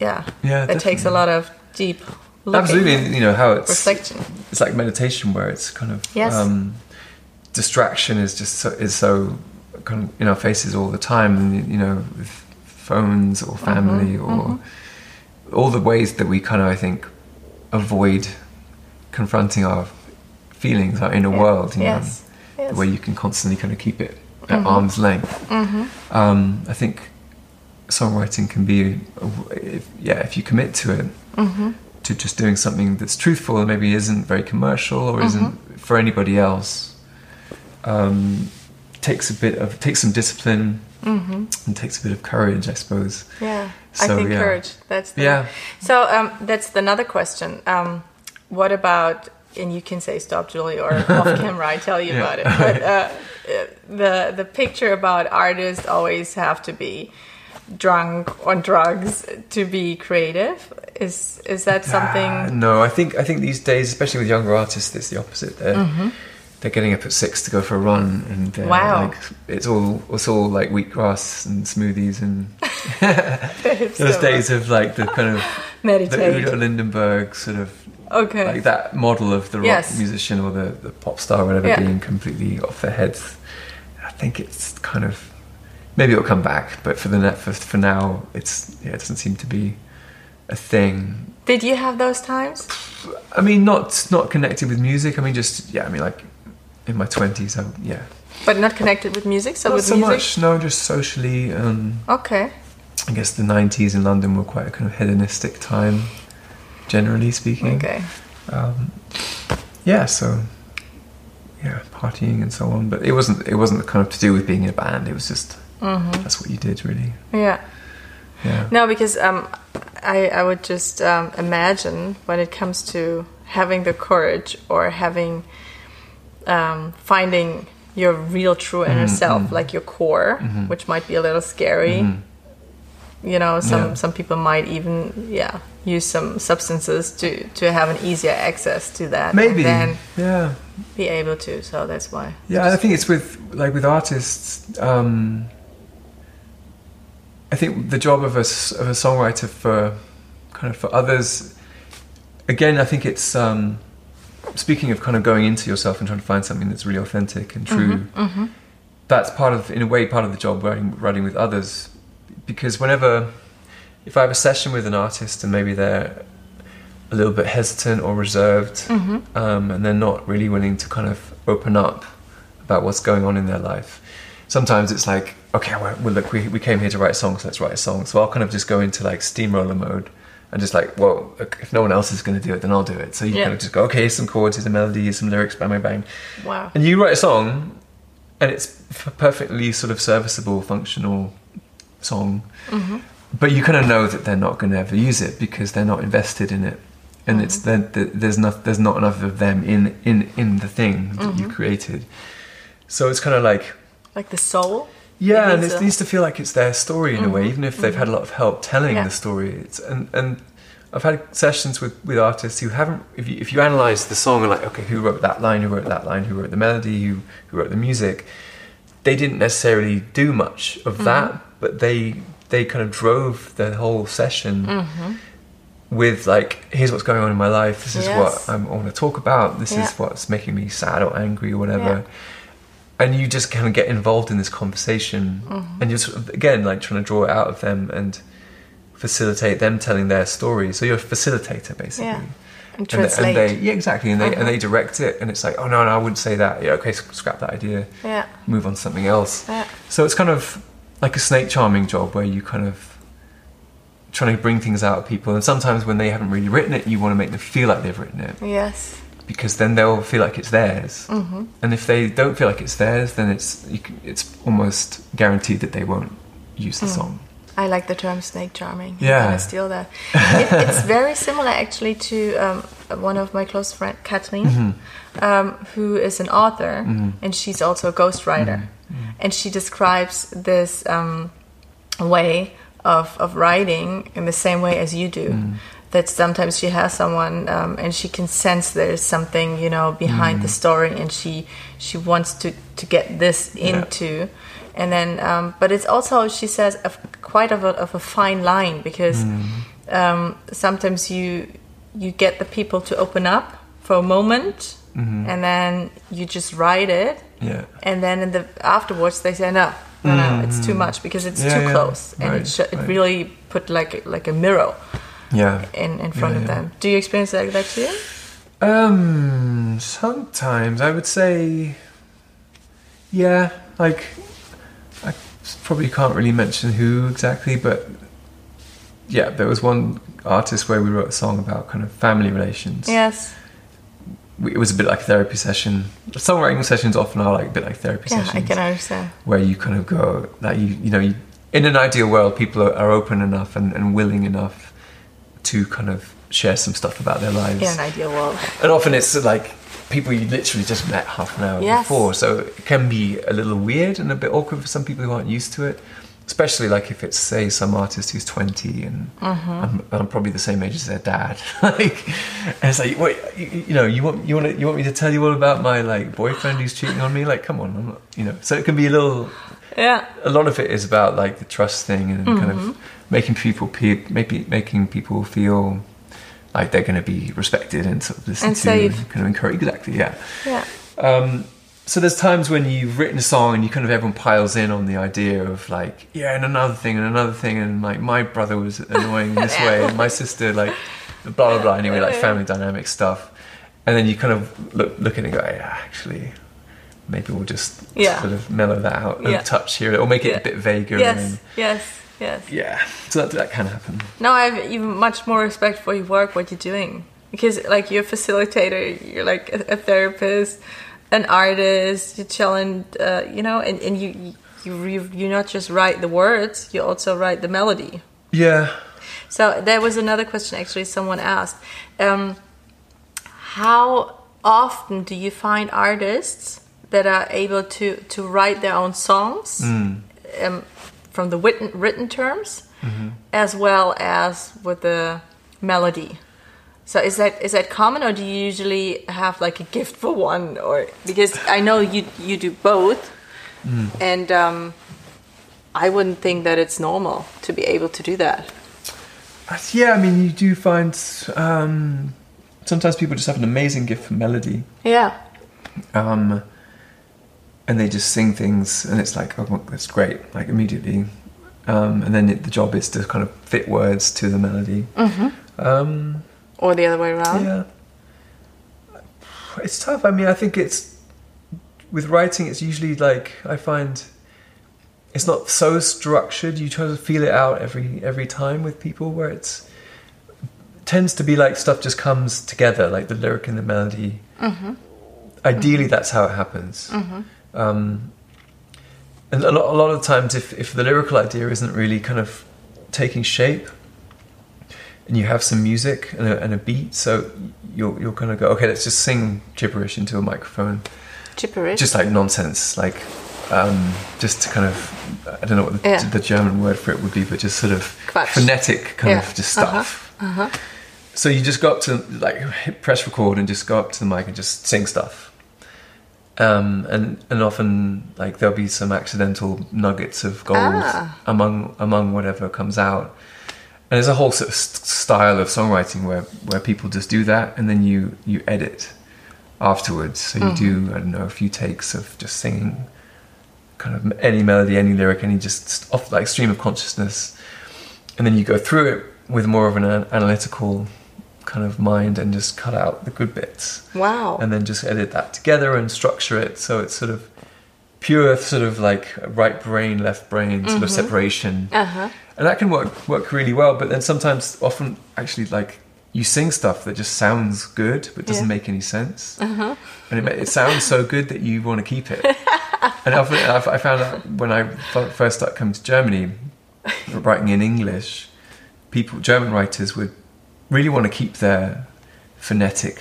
yeah Yeah, that takes a lot of deep looking, absolutely. You know how it's reflection it's like meditation where it's kind of Yes. um, distraction is just so, is so kind of in our faces all the time and you know with phones or mm-hmm, family or mm-hmm. all the ways that we kind of I think avoid confronting our feelings our inner Yeah. world you Yes. know Yes. where you can constantly kind of keep it at mm-hmm. arm's length um, I think songwriting can be if, yeah if you commit to it to just doing something that's truthful and maybe isn't very commercial or isn't for anybody else um, takes a bit of takes some discipline and takes a bit of courage I suppose yeah i think yeah. courage that's the Yeah. so um that's another question um what about and you can say stop julie or off [LAUGHS] camera i tell you Yeah. about it but uh, uh, the the picture about artists always have to be drunk on drugs to be creative? Is is that something? Ah, no, I think I think these days, especially with younger artists, it's the opposite. They're they're getting up at six to go for a run, and they're Wow. like it's all it's all like wheatgrass and smoothies and [LAUGHS] [LAUGHS] those so- days of like the kind of [LAUGHS] the meditate. Udo Lindenberg sort of Okay. like that model of the rock Yes. musician or the, the pop star, or whatever, Yeah. being completely off their heads. I think it's kind of maybe it'll come back, but for the net for, for now, it's yeah, it doesn't seem to be a thing. Did you have those times? I mean, not not connected with music. I mean, just yeah. I mean, like in my twenties, I yeah. But not connected with music, so Not with so music. much. No, just socially. Um, Okay. I guess the '90s in London were quite a kind of hedonistic time, generally speaking. Okay. um, yeah, so yeah, partying and so on. But it wasn't it wasn't kind of to do with being in a band. It was just Mm-hmm. that's what you did, really. Yeah. Yeah. No, because um, I I would just um, imagine when it comes to having the courage or having um, finding your real true inner Mm-hmm, self, like your core, which might be a little scary. You know, some Yeah. some people might even yeah use some substances to to have an easier access to that. Maybe. and then yeah. be able to. So that's why. Yeah, I think it's with like with artists. Um, I think the job of a of a songwriter for kind of for others. Again, I think it's um, speaking of kind of going into yourself and trying to find something that's really authentic and true. Mm-hmm, mm-hmm. That's part of, in a way, part of the job writing writing with others, because whenever if I have a session with an artist and maybe they're a little bit hesitant or reserved, mm-hmm. um, and they're not really willing to kind of open up about what's going on in their life. Sometimes it's like, okay, well, well look, we, we came here to write songs, let's write a song. So I'll kind of just go into like steamroller mode and just like, well, if no one else is going to do it, then I'll do it. So you Yeah. kind of just go, okay, here's some chords, here's a melody, here's some lyrics, bang, bang, bang. Wow. And you write a song, and it's a perfectly sort of serviceable, functional song. Mm-hmm. But you kind of know that they're not going to ever use it because they're not invested in it, and it's mm-hmm. there- there- there's not there's not enough of them in in in the thing that you mm-hmm. created. So it's kind of like Like the soul. Yeah, It and it needs to feel like it's their story in a way, mm-hmm. even if they've had a lot of help telling Yeah. the story. It's, and and I've had sessions with, with artists who haven't. If you if you analyze the song and like, okay, who wrote that line? Who wrote that line? Who wrote the melody? Who who wrote the music? They didn't necessarily do much of mm-hmm. that, but they they kind of drove the whole session. Mm-hmm. With like, here's what's going on in my life. This is Yes. what I'm, I want to talk about. This Yeah. is what's making me sad or angry or whatever Yeah. And you just kind of get involved in this conversation Mm-hmm. and you're sort of again like trying to draw it out of them and facilitate them telling their story so you're a facilitator basically Yeah. And and, translate. and they yeah exactly and they Uh-huh. and they direct it and it's like oh no no i wouldn't say that yeah okay sc- scrap that idea yeah. move on to something else Yeah. so it's kind of like a snake charming job where you kind of trying to bring things out of people and sometimes when they haven't really written it you want to make them feel like they've written it Yes. Because then they'll feel like it's theirs. Mm-hmm. And if they don't feel like it's theirs, then it's you can, it's almost guaranteed that they won't use the Mm. song. I like the term snake charming. Yeah. Gonna steal that. it, it's very similar actually to um, one of my close friends, Kathleen, Mm-hmm. um, who is an author and she's also a ghostwriter. Mm-hmm. And she describes this um, way of, of writing in the same way as you do. Mm. That sometimes she has someone um, and she can sense there's something you know behind Mm. the story, and she she wants to to get this into, and then um, but it's also she says a, quite of a, of a fine line because um, sometimes you you get the people to open up for a moment and then you just write it Yeah. and then in the afterwards they say no no no it's too much because it's Yeah, too yeah. close and Right, it, sh- it right. really put like like a mirror Yeah. in, in front Yeah, of yeah. them do you experience like that too Um, sometimes I would say, yeah, like I probably can't really mention who exactly, but yeah, there was one artist where we wrote a song about kind of family relations. yes We- It was a bit like a therapy session. Songwriting sessions often are like a bit like therapy yeah sessions. i can understand where you kind of go that you you know you, in an ideal world people are, are open enough and, and willing enough to kind of share some stuff about their lives in an ideal world and often it's like people you literally just met half an hour Yes. before so it can be a little weird and a bit awkward for some people who aren't used to it especially like if it's say some artist who's 20 and Mm-hmm. I'm, I'm probably the same age as their dad [LAUGHS] like and it's like wait you, you know you want you want to, you want me to tell you all about my like boyfriend who's cheating on me like come on I'm not, you know so it can be a little Yeah. a lot of it is about like the trust thing and kind Mm-hmm. of making people pe- maybe making people feel like they're going to be respected and sort of listened And to safe. and kind of encourage exactly yeah Yeah. um, so there's times when you've written a song and you kind of everyone piles in on the idea of like yeah and another thing and another thing and like my brother was annoying this [LAUGHS] way and my sister like blah blah blah anyway like family dynamic stuff and then you kind of look look at it and go yeah actually maybe we'll just Yeah. sort of mellow that out Yeah. a touch here or make it Yeah. a bit vaguer Yes. and Yes. Yes. yeah so that, that can happen No, I have even much more respect for your work, what you're doing, because like you're a facilitator, you're like a, a therapist, an artist, you challenge, uh, you know, and, and you, you you you not just write the words, you also write the melody. yeah So there was another question actually someone asked. Um, how often do you find artists that are able to, to write their own songs um, from the written, written terms as well as with the melody? So is that is that common, or do you usually have like a gift for one, or because I know you you do both, and um, I wouldn't think that it's normal to be able to do that. Yeah i mean you do find um, sometimes people just have an amazing gift for melody Yeah. um, and they just sing things, and it's like, oh, that's great, like immediately. Um, and then it, the job is to kind of fit words to the melody. Um, Or the other way around. yeah, it's tough. I mean, I think it's with writing. It's usually like I find it's not so structured. You try to feel it out every every time with people, where it's tends to be like stuff just comes together, like the lyric and the melody. Ideally, that's how it happens. Um, and a lot, a lot of times, if, if the lyrical idea isn't really kind of taking shape, and you have some music and a, and a beat, so you're you're gonna go, okay, let's just sing gibberish into a microphone, Gibberish. just like nonsense, like um, just to kind of I don't know what the, Yeah. the German word for it would be, but just sort of Quatsch. phonetic kind Yeah. of just Uh-huh. stuff. So you just go up to like press record and just go up to the mic and just sing stuff. Um, and and often like there'll be some accidental nuggets of gold Ah. among among whatever comes out. And there's a whole sort of st- style of songwriting where where people just do that and then you you edit afterwards. So you do I don't know a few takes of just singing kind of any melody, any lyric, any just off like stream of consciousness, and then you go through it with more of an analytical kind of mind and just cut out the good bits, wow. and then just edit that together and structure it so it's sort of pure, sort of like right brain, left brain sort of separation, Uh-huh. and that can work work really well. But then sometimes, often, actually, like you sing stuff that just sounds good but doesn't Yeah. make any sense, Uh-huh. and it, it sounds so good that you want to keep it. [LAUGHS] and often, I I found out when I first started coming to Germany, writing in English, people, German writers, would really want to keep their phonetic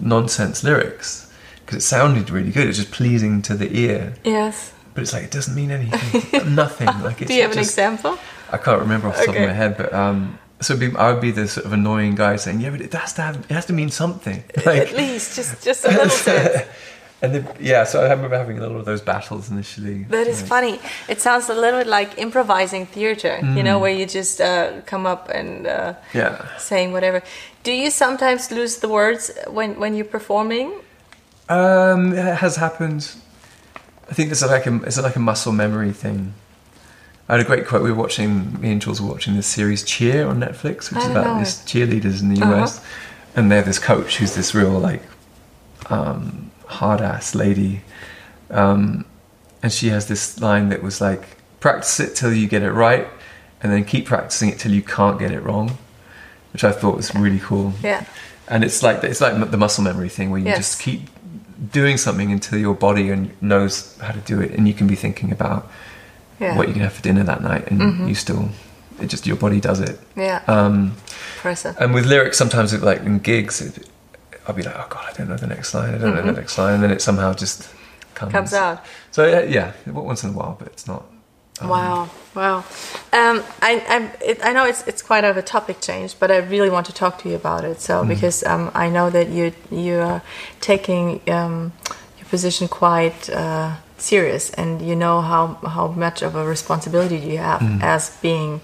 nonsense lyrics because it sounded really good. It's just pleasing to the ear, yes. but it's like it doesn't mean anything, nothing. [LAUGHS] Like it's Do you have an example? I can't remember off the top Okay. of my head, but um, so be, I would be the sort of annoying guy saying, "Yeah, but it has to have, it has to mean something." At least, just just a little bit. [LAUGHS] and then, yeah, so I remember having a lot of those battles initially. That is funny. It sounds a little bit like improvising theater, you Mm. know, where you just uh, come up and uh, Yeah. saying whatever. Do you sometimes lose the words when when you're performing? Um, it has happened. I think it's like a it's like a muscle memory thing. I had a great quote. We were watching me and Jules were watching this series Cheer on Netflix, which is about know these cheerleaders in the Uh-huh. US, and they're this coach who's this real like um, hard ass lady, um, and she has this line that was like, "Practice it till you get it right, and then keep practicing it till you can't get it wrong," which I thought was really cool Yeah. and it's like it's like the muscle memory thing where you Yes. just keep doing something until your body and knows how to do it and you can be thinking about Yeah. Mm-hmm. what you can have for dinner that night and you still it just your body does it Yeah. um, Impressive. and with lyrics sometimes it, like in gigs it, i'll be like oh god i don't know the next line i don't know the next line and then it somehow just comes, Mm-hmm. Comes out. so yeah, yeah once in a while but it's not wow, wow. Um, I I, it, I know it's it's quite of a topic change, but I really want to talk to you about it. So because um, I know that you you are taking um, your position quite uh, serious, and you know how how much of a responsibility you have as being.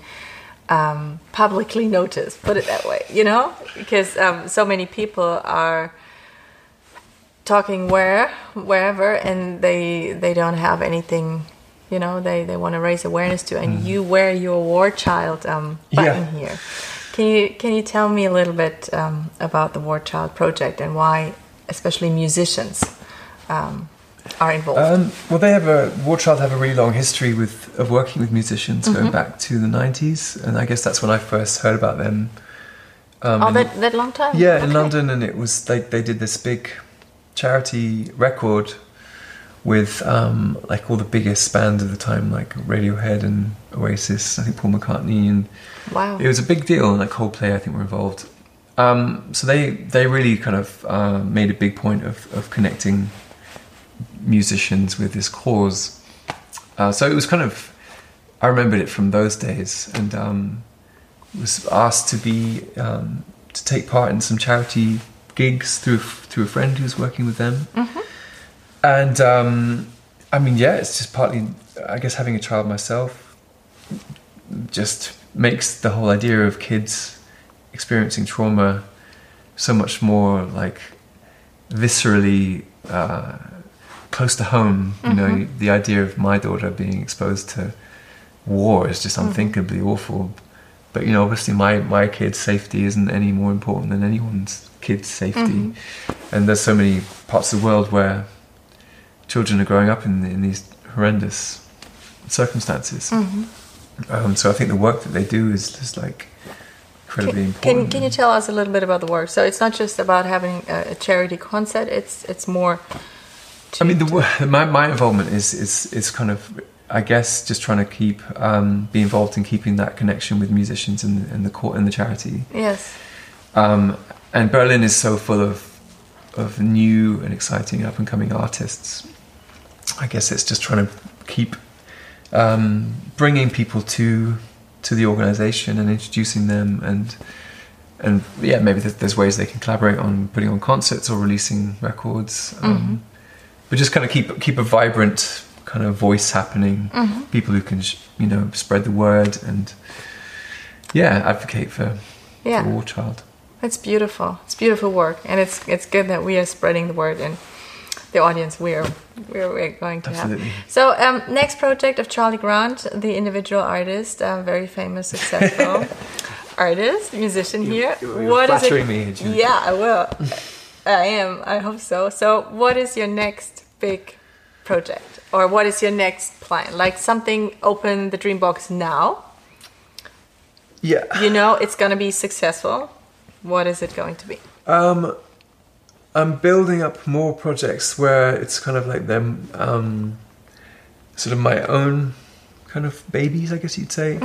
Um, publicly noticed, put it that way, you know, because um, so many people are talking where wherever and they they don't have anything you know? They they want to raise awareness to and you wear your war child um, button Yeah. here. Can you can you tell me a little bit um, about the war child project and why especially musicians um, are involved Um, well, they have a War Child have a really long history with of working with musicians Mm-hmm. going back to the '90s, and I guess that's when I first heard about them. Um, oh that, that long time yeah, in London, and it was they they did this big charity record with um, like all the biggest bands of the time, like Radiohead and Oasis. I think Paul McCartney and wow it was a big deal, and like Coldplay, I think, were involved. Um, so they they really kind of uh, made a big point of, of connecting musicians with this cause. Uh, so it was kind of I remembered it from those days, and um, was asked to be um, to take part in some charity gigs through through a friend who's working with them. And um, I mean, yeah, it's just partly, I guess, having a child myself just makes the whole idea of kids experiencing trauma so much more like viscerally uh, close to home. You know, mm-hmm. the idea of my daughter being exposed to war is just mm-hmm. unthinkably awful. But you know, obviously, my my kid's safety isn't any more important than anyone's kid's safety. Mm-hmm. And there's so many parts of the world where children are growing up in in these horrendous circumstances. Um, so I think the work that they do is just like incredibly Can, can, important. can you tell us a little bit about the work? So it's not just about having a, a charity concert; it's it's more. I mean, the, [LAUGHS] my my involvement is is is kind of, I guess, just trying to keep um, be involved in keeping that connection with musicians and and the court and the charity. Yes. Um, and Berlin is so full of of new and exciting up and coming artists. I guess it's just trying to keep um, bringing people to to the organization and introducing them and and yeah maybe there's, there's ways they can collaborate on putting on concerts or releasing records um, but just kind of keep keep a vibrant kind of voice happening people who can sh- you know spread the word and yeah advocate for, Yeah. for war child It's beautiful. It's beautiful work, and it's it's good that we are spreading the word and the audience we're we're, we're going to Absolutely. have. So um, next project of Charlie Grant, the individual artist, uh, very famous, successful [LAUGHS] artist, musician here. you're What is it? me, Yeah, I will. I am. I hope so. So, what is your next big project, or what is your next plan? Like something open the dream box now. yeah You know it's going to be successful. What is it going to be? Um, I'm building up more projects where it's kind of like them, um, sort of my own kind of babies, I guess you'd say.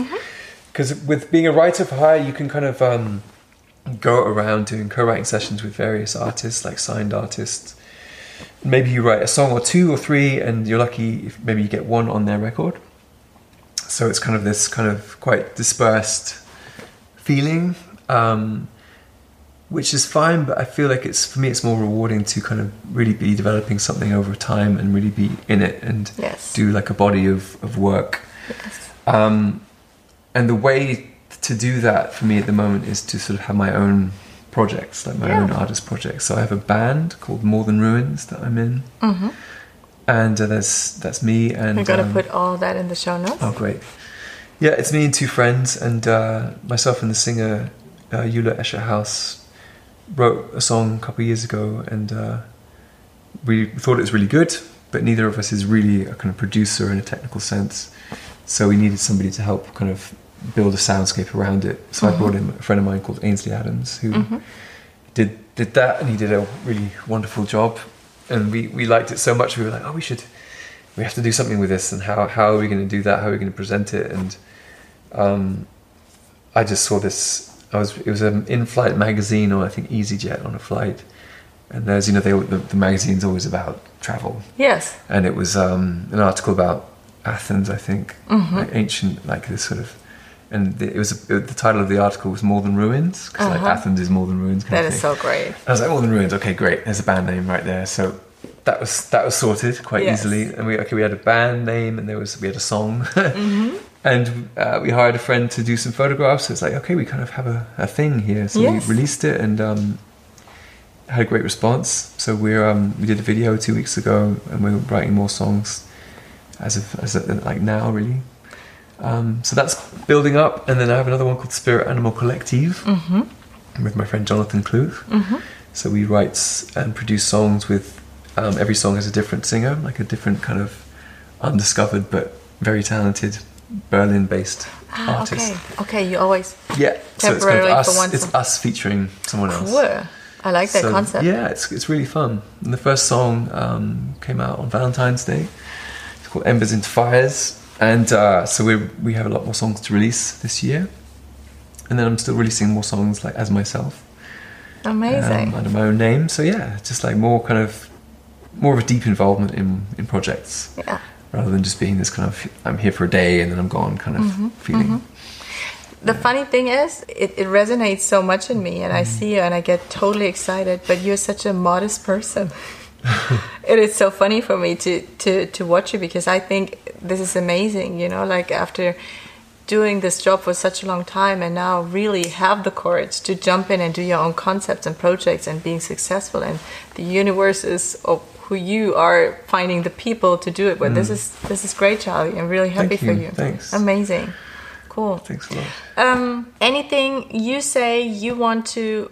Because with being a writer for hire, you can kind of um, go around doing co-writing sessions with various artists, like signed artists. Maybe you write a song or two or three, and you're lucky if maybe you get one on their record. So it's kind of this kind of quite dispersed feeling. Um, which is fine but i feel like it's for me it's more rewarding to kind of really be developing something over time and really be in it and Yes. do like a body of, of work Yes. um, and the way to do that for me at the moment is to sort of have my own projects like my Yeah. own artist projects so i have a band called more than ruins that i'm in and uh, there's that's me and going to um, put all that in the show notes. Oh, great. Yeah, it's me and two friends, and uh, myself and the singer uh, Eula Escherhaus wrote a song a couple of years ago, and uh, we thought it was really good, but neither of us is really a kind of producer in a technical sense. So we needed somebody to help kind of build a soundscape around it. So I brought in a friend of mine called Ainsley Adams, who did did that, and he did a really wonderful job. And we, we liked it so much, we were like, oh, we should we have to do something with this and how, how are we going to do that how are we going to present it and um, i just saw this i was it was an in-flight magazine or i think easyjet on a flight and there's you know they, the, the magazine's always about travel Yes. and it was um, an article about Athens, I think, Mm-hmm. like ancient, like this sort of. And the, it was the title of the article was "More Than Ruins" because like Uh-huh. Athens is more than ruins. Kind That is so great. I was like, "More Than Ruins." Okay, great. There's a band name right there. So that was that was sorted quite Yes. easily. And we okay, we had a band name, and there was we had a song, [LAUGHS] Mm-hmm. and uh, we hired a friend to do some photographs. So it's like, okay, we kind of have a, a thing here. So Yes. we released it and um, had a great response. So we're um, we did a video two weeks ago, and we're writing more songs as of as of, like now really. Um, so that's building up, and then I have another one called Spirit Animal Collective with my friend Jonathan Kluth. So we write and produce songs with um, every song has a different singer, like a different kind of undiscovered but very talented Berlin-based Ah, artist. okay. Okay, you always Yeah, so it's kind of Temporarily for us. It's us featuring someone else. cool. I like that So, concept. Yeah, it's it's really fun. And the first song um, came out on Valentine's Day. It's called Embers into Fires, and uh, so we we have a lot more songs to release this year. And then I'm still releasing more songs like as myself Amazing. um, under my own name. So yeah, just like more kind of more of a deep involvement in in projects yeah. rather than just being this kind of I'm here for a day and then I'm gone kind of Mm-hmm, feeling. The funny thing is, it, it resonates so much in me, and I Mm-hmm. see you and I get totally excited. But you're such a modest person. [LAUGHS] it is so funny for me to, to, to watch you because I think this is amazing. You know, like after doing this job for such a long time and now really have the courage to jump in and do your own concepts and projects and being successful and the universe is of who you are finding the people to do it with. This is this is great, Charlie. I'm really happy Mm. Thank for you. you. Thanks. Amazing. Cool. Thanks a lot. Um, anything you say you want to?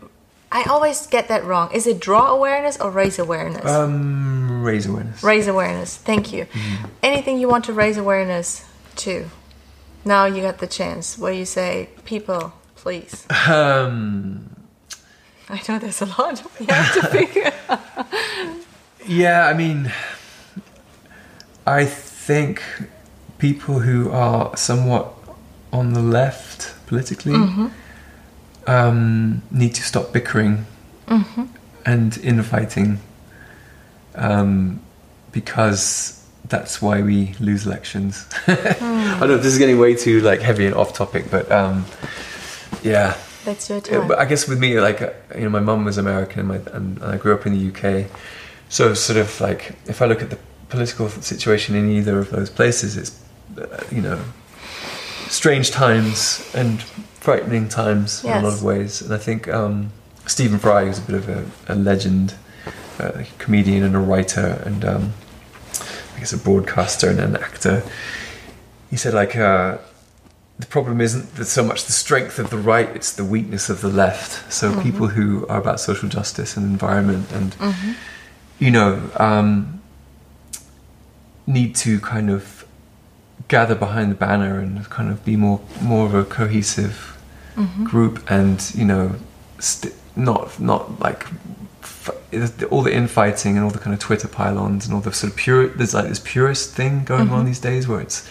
I always get that wrong. Is it draw awareness or raise awareness? Um, raise awareness. raise awareness. Thank you. Anything you want to raise awareness to? Now you got the chance where you say, people, please. Um, I know there's a lot we have to figure. [LAUGHS] out. Yeah, I mean, I think people who are somewhat on the left politically um, need to stop bickering and infighting um, because that's why we lose elections. [LAUGHS] I don't know if this is getting way too like heavy and off topic, but um, yeah. That's your time. but I guess with me, like uh, you know, my mum was American, and, my, and I grew up in the UK. So sort of like, if I look at the political situation in either of those places, it's uh, you know, strange times and frightening times in a lot of ways. And I think um, Stephen Fry, who's a bit of a, a legend, uh, a comedian and a writer, and um, I guess a broadcaster and an actor. He said like. Uh, the problem isn't that so much the strength of the right, it's the weakness of the left. So people who are about social justice and environment and, you know, um, need to kind of gather behind the banner and kind of be more more of a cohesive group and, you know, st- not not like f- all the infighting and all the kind of Twitter pylons and all the sort of pure there's like this purist thing going on these days where it's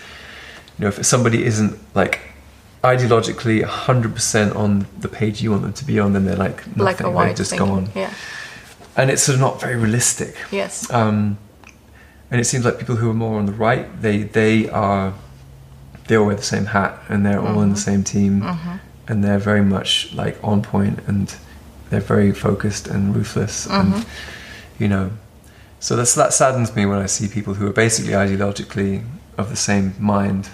you know, if somebody isn't like ideologically 100% on the page you want them to be on, then they're like nothing. like a they white just thing. go on. Yeah. And it's sort of not very realistic. Yes. Um, and it seems like people who are more on the right, they they are they all wear the same hat and they're all in the mm-hmm. same team. Mm-hmm. And they're very much like on point and they're very focused and ruthless and mm-hmm. you know. So that's that saddens me when I see people who are basically ideologically of the same mind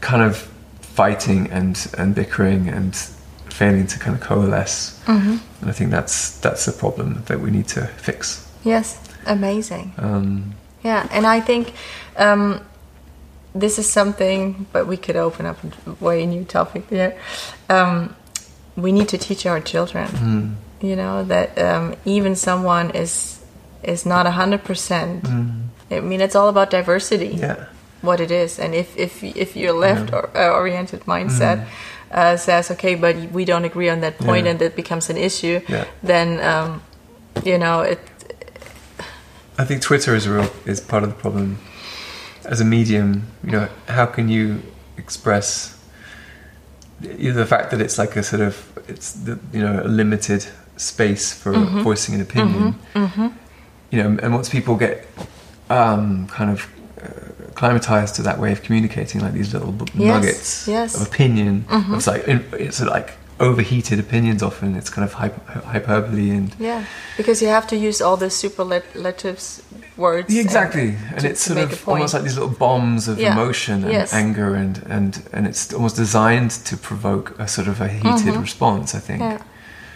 kind of fighting and and bickering and failing to kind of coalesce. And I think that's that's a problem that we need to fix. Yes. Amazing. um, Yeah, and I think um, this is something, but we could open up a way new topic there. Um, we need to teach our children, mm, you know, that um, even someone is is not hundred percent. I mean, it's all about diversity. yeah What it is, and if if if your left or, uh, oriented mindset. Uh, says okay, but we don't agree on that point, Yeah. and that becomes an issue. Yeah. Then, um, you know, it. I think Twitter is a real is part of the problem. As a medium, you know, how can you express the fact that it's like a sort of it's the, you know a limited space for voicing an opinion. You know, and once people get um, kind of uh, acclimatized to that way of communicating, like these little Yes, nuggets yes. Mm-hmm. of opinion. It's like it's like overheated opinions. Often it's kind of hyper, hyperbole and Yeah, because you have to use all the superlatives words. Yeah, and- exactly, and, to- it's sort of almost like these little bombs of Yeah. emotion and Yes. anger, and and and it's almost designed to provoke a sort of a heated response. I think. Mm-hmm.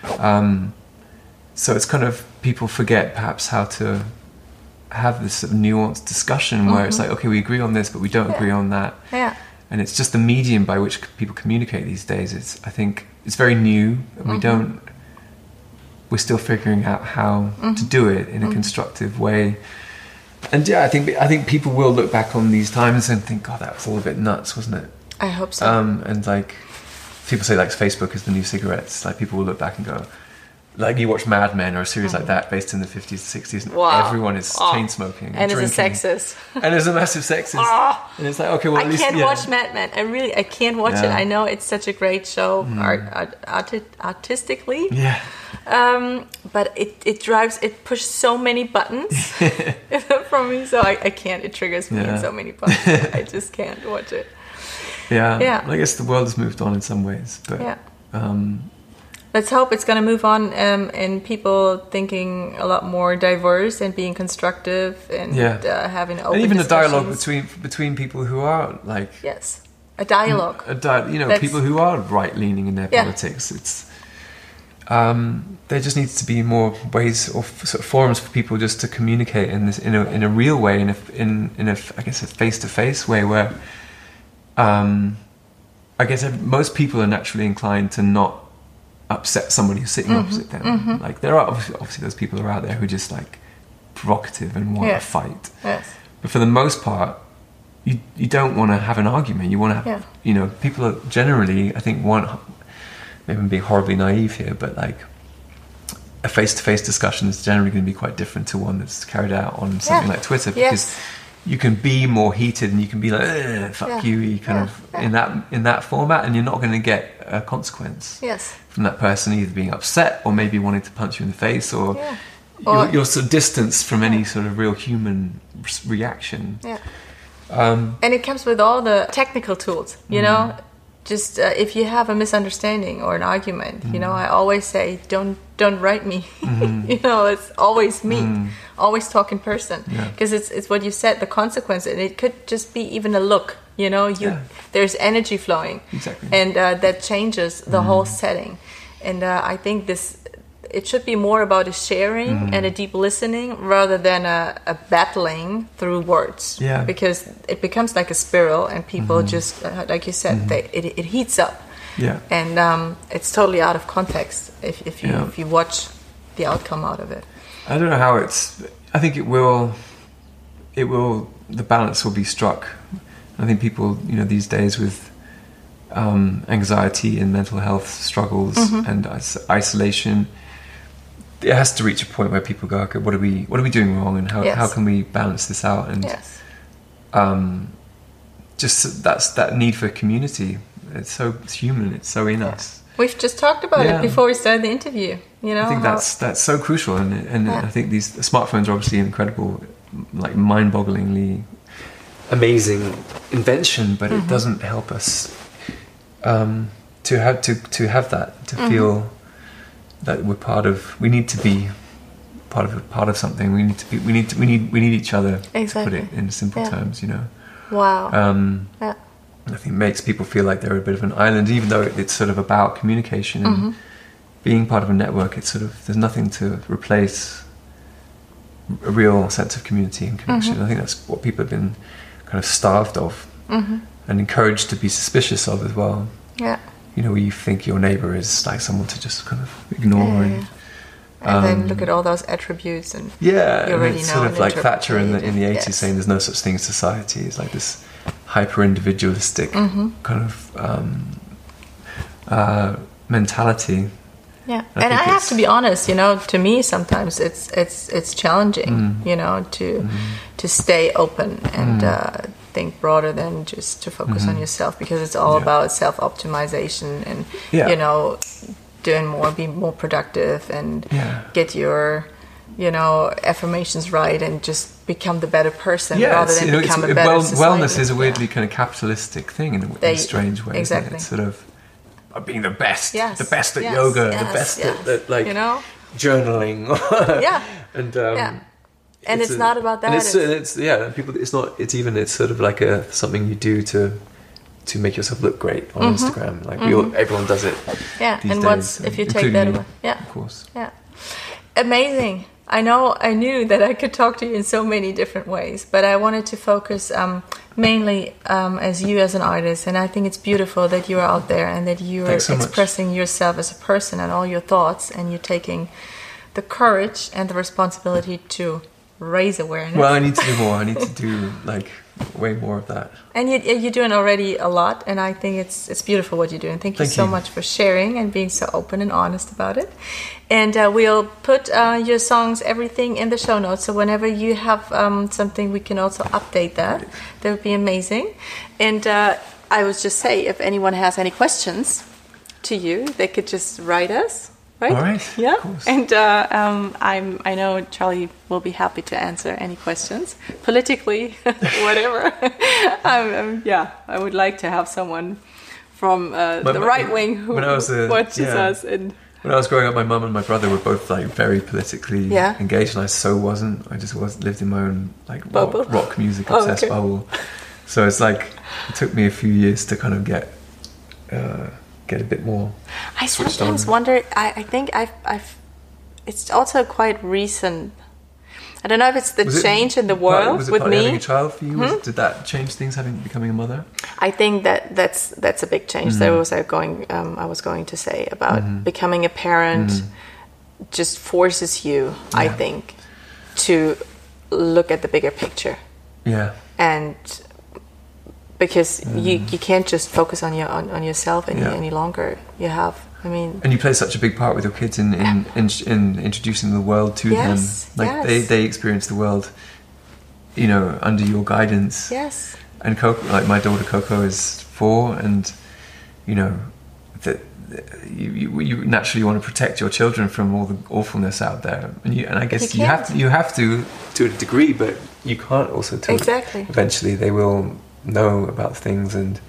Yeah. Um, so it's kind of people forget perhaps how to have this sort of nuanced discussion where it's like, okay, we agree on this, but we don't Mm-hmm. Agree on that, Yeah. and it's just the medium by which people communicate these days. It's I think it's very new, and Mm-hmm. we don't. We're still figuring out how Mm-hmm. to do it in a constructive way. And yeah, I think I think people will look back on these times and think, "God, that was all a bit nuts, wasn't it?" I hope so. Um, and like people say, like Facebook is the new cigarettes. Like people will look back and go, like you watch Mad Men or a series like that based in the fifties, sixties, and. Wow. everyone is Oh. chain smoking and it's a drinking. sexist. and it's a massive sexist. Ah. and it's like, okay, well, at I least can't yeah. watch Mad Men. I really, I can't watch it. Yeah. Mm. I know it's such a great show, art, art, arti- artistically, Yeah, um, but it, it drives, it pushes so many buttons [LAUGHS] [LAUGHS] from me. So I, I can't. It triggers me in so many buttons. [LAUGHS] I just can't watch it. yeah, Yeah. I guess the world has moved on in some ways, but Yeah. um, Let's hope it's going to move on um, and people thinking a lot more diverse and being constructive and Yeah. uh, having open and even a dialogue between between people who are like yes, a dialogue. a di- you know That's- people who are right leaning in their Yeah. politics. It's um, there just needs to be more ways or f- sort of forums for people just to communicate in this in a in a real way in a in in a I guess a face to face way where um, I guess most people are naturally inclined to not upset somebody who's sitting Mm-hmm. opposite them. Like there are obviously, obviously those people who are out there who are just like provocative and want to fight. yes. But for the most part, you you don't want to have an argument. You want to have, Yeah. you know, people are generally, I think, want. Maybe I'm being horribly naive here, but like a face-to-face discussion is generally going to be quite different to one that's carried out on something Yeah. like Twitter Yes. You can be more heated and you can be like, "fuck Yeah. you," kind Yeah. of Yeah. in that in that format, and you're not going to get a consequence Yes. from that person either being upset or maybe wanting to punch you in the face or. Yeah. You're, you're sort of distanced from any sort of real human reaction. Yeah. Um, And it comes with all the technical tools, you Mm. know. Just uh, if you have a misunderstanding or an argument, you know, Mm. I always say, don't don't write me. [LAUGHS] you know, it's always me. Always talk in person Mm-hmm. Yeah. because it's it's what you said, the consequence, and it could just be even a look. You know, you Yeah. there's energy flowing, Exactly. Mm. and uh, that changes the whole setting. And uh, I think this it should be more about a sharing Mm-hmm. and a deep listening rather than a, a battling through words Yeah. Because it becomes like a spiral and people just uh, like you said they, it, it heats up yeah. and um, it's totally out of context if, if you Yeah. if you watch the outcome out of it I don't know how it's. I think it will. It will. The balance will be struck. I think people, you know, these days with um, anxiety and mental health struggles Mm-hmm. and is- isolation, it has to reach a point where people go, okay, what are we, what are we doing wrong, and how Yes. how can we balance this out? And yes um, just that's that need for community. It's so it's human. It's so in us. We've just talked about Yeah. it before we started the interview you know I think how- that's that's so crucial, and and Yeah. I think these smartphones are obviously incredible, like mind-bogglingly amazing invention, but Mm-hmm. it doesn't help us um, to have to to have that to Mm-hmm. feel that we're part of. We need to be part of part of something. We need to be. We need to, we need we need each other. To Exactly. put it in simple Yeah. terms, you know. wow Um, yeah. I think it makes people feel like they're a bit of an island, even though it's sort of about communication and Mm-hmm. being part of a network. It's sort of there's nothing to replace a real sense of community and connection. Mm-hmm. I think that's what people have been kind of starved of and encouraged to be suspicious of as well. yeah You know, where you think your neighbor is like someone to just kind of ignore Yeah, and. and then Um, look at all those attributes and Yeah, You and it's know sort of like Thatcher in the in the eighties yes. saying there's no such thing as society. It's like this hyper individualistic Mm-hmm. kind of um, uh, mentality. Yeah, I and I have to be honest. You know, to me, sometimes it's it's it's challenging. Mm. You know, to to stay open and uh, think broader than just to focus on yourself because it's all Mm-hmm. Yeah. about self optimization and Yeah. you know doing more, be more productive, and Yeah. get your you know, affirmations right and just become the better person Yeah, rather than you know, become a better well, wellness is a Yeah. weirdly kind of capitalistic thing in a, in a strange way. Exactly. It's sort of being the best, Yes, the best at yes, yoga, yes, the best at, at like You know? journaling. [LAUGHS] Yeah. and um, Yeah. And it's, a- not about that. It's, it's- it's yeah, people. It's not. It's even. It's sort of like a something you do to to make yourself look great on Instagram. Like we all, everyone does it. Mm-hmm. yeah. these And days, what's if you take that away? Yeah. of course. Yeah. Amazing. I know I knew that I could talk to you in so many different ways, but I wanted to focus um, mainly um, as you as an artist. And I think it's beautiful that you are out there and that you are so much. expressing yourself as a person and all your thoughts, and you're taking the courage and the responsibility to raise awareness. Well, I need to do more. I need to do like way more of that. And you, you're doing already a lot, and I think it's it's beautiful what you're doing. Thank you Thank so you. much for sharing and being so open and honest about it. And uh, we'll put uh, your songs, everything in the show notes. So whenever you have um, something, we can also update that. That would be amazing. And uh, I would just say, if anyone has any questions to you, they could just write us. Right? All right, Yeah. And uh, um, I'm, I know Charlie will be happy to answer any questions, politically, [LAUGHS] whatever. [LAUGHS] um, um, yeah, I would like to have someone from uh, the right wing who when I was, uh, watches yeah. us. And When I was growing up, my mum and my brother were both like very politically Yeah. engaged, and I so wasn't. I just was lived in my own like rock, rock music Oh, obsessed okay. bubble. So it's like it took me a few years to kind of get uh, get a bit more. I sometimes on. wonder. I, I think I've, I've. It's also quite recent. I don't know if it's the Was it change in the world was it with having me. Hmm? a child for you? Was, did that change things having becoming a mother? I think that that's that's a big change. Mm-hmm. That was I going. Um, I was going to say about becoming a parent. Just forces you, I Mm. Think, to look at the bigger picture, Yeah, and because you you can't just focus on your on, on yourself any Mm. Yeah. any longer. You have. I mean, and you play such a big part with your kids in in, in, in introducing the world to Yes, them. Like they yes. they experience the world, you know, under your guidance. yes, and Coco, like my daughter Coco is four, and you know that you, you you naturally want to protect your children from all the awfulness out there, and you and I guess You have to you have to to a degree, but you can't also Exactly. Eventually, they will know about things, and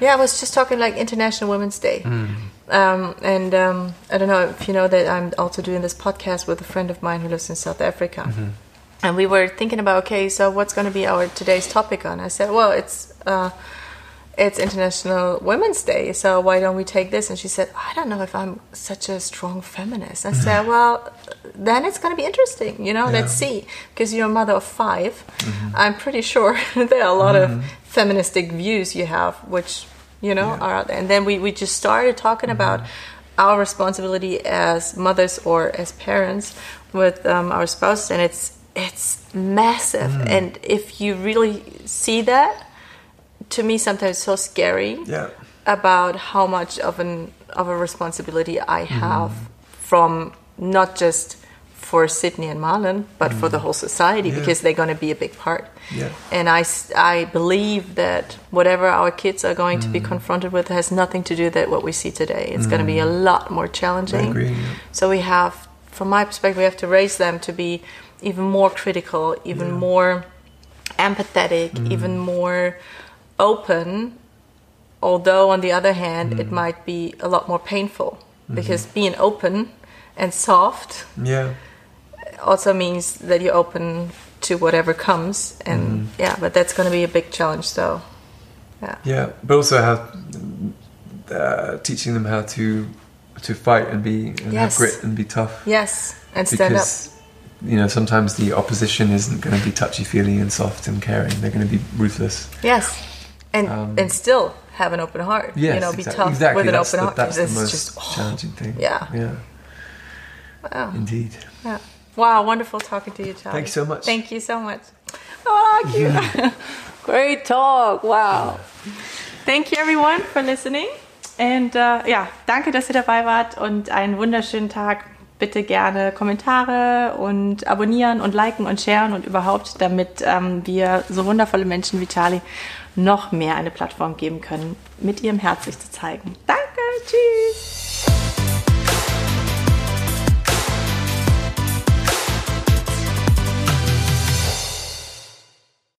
Yeah, I was just talking like International Women's Day. Mm. Um, and um, I don't know if you know that I'm also doing this podcast with a friend of mine who lives in South Africa. Mm-hmm. And we were thinking about, okay, so what's going to be our today's topic on? I said, well, it's uh, it's International Women's Day, so why don't we take this? And she said, I don't know if I'm such a strong feminist. I said, well, then it's going to be interesting, you know. Let's see, because you're a mother of 5 I'm pretty sure [LAUGHS] there are a lot of feministic views you have, which you know are out there. And then we we just started talking about mm-hmm. our responsibility as mothers or as parents with um, our spouses, and it's it's massive. Mm. And if you really see that, to me, sometimes it's so scary yeah, about how much of an of a responsibility I mm-hmm. have from not just for Sydney and Marlon, but for the whole society Yeah. because they're going to be a big part. Yeah. And I, I believe that whatever our kids are going to be confronted with has nothing to do with what we see today. It's going to be a lot more challenging. I agree. yeah. So we have, from my perspective, we have to raise them to be even more critical, even more empathetic, Mm. even more open. Although, on the other hand, Mm. it might be a lot more painful Mm-hmm. because being open and soft Yeah, also means that you're open to whatever comes. And Mm-hmm. yeah, but that's going to be a big challenge. So, yeah. yeah, but also how uh, teaching them how to to fight and be and Yes. have grit and be tough. Yes, and stand up. because you know sometimes the opposition isn't going to be touchy feely and soft and caring. They're going to be ruthless. Yes, and Um, and still have an open heart. Yes, you know, be exact- tough exactly. with an open the, heart. That's the It's most just oh, challenging thing. yeah. yeah, wow. indeed. Yeah. Wow, wonderful talking to you, Charlie. Thank you so much. Thank you so much. Oh, cute. [LAUGHS] Great talk. Wow. Thank you everyone for listening. Und äh, ja, danke, dass ihr dabei wart und einen wunderschönen Tag. Bitte gerne Kommentare und abonnieren und liken und sharen und überhaupt, damit ähm, wir so wundervolle Menschen wie Charlie noch mehr eine Plattform geben können, mit ihrem Herz sich zu zeigen. Danke, tschüss.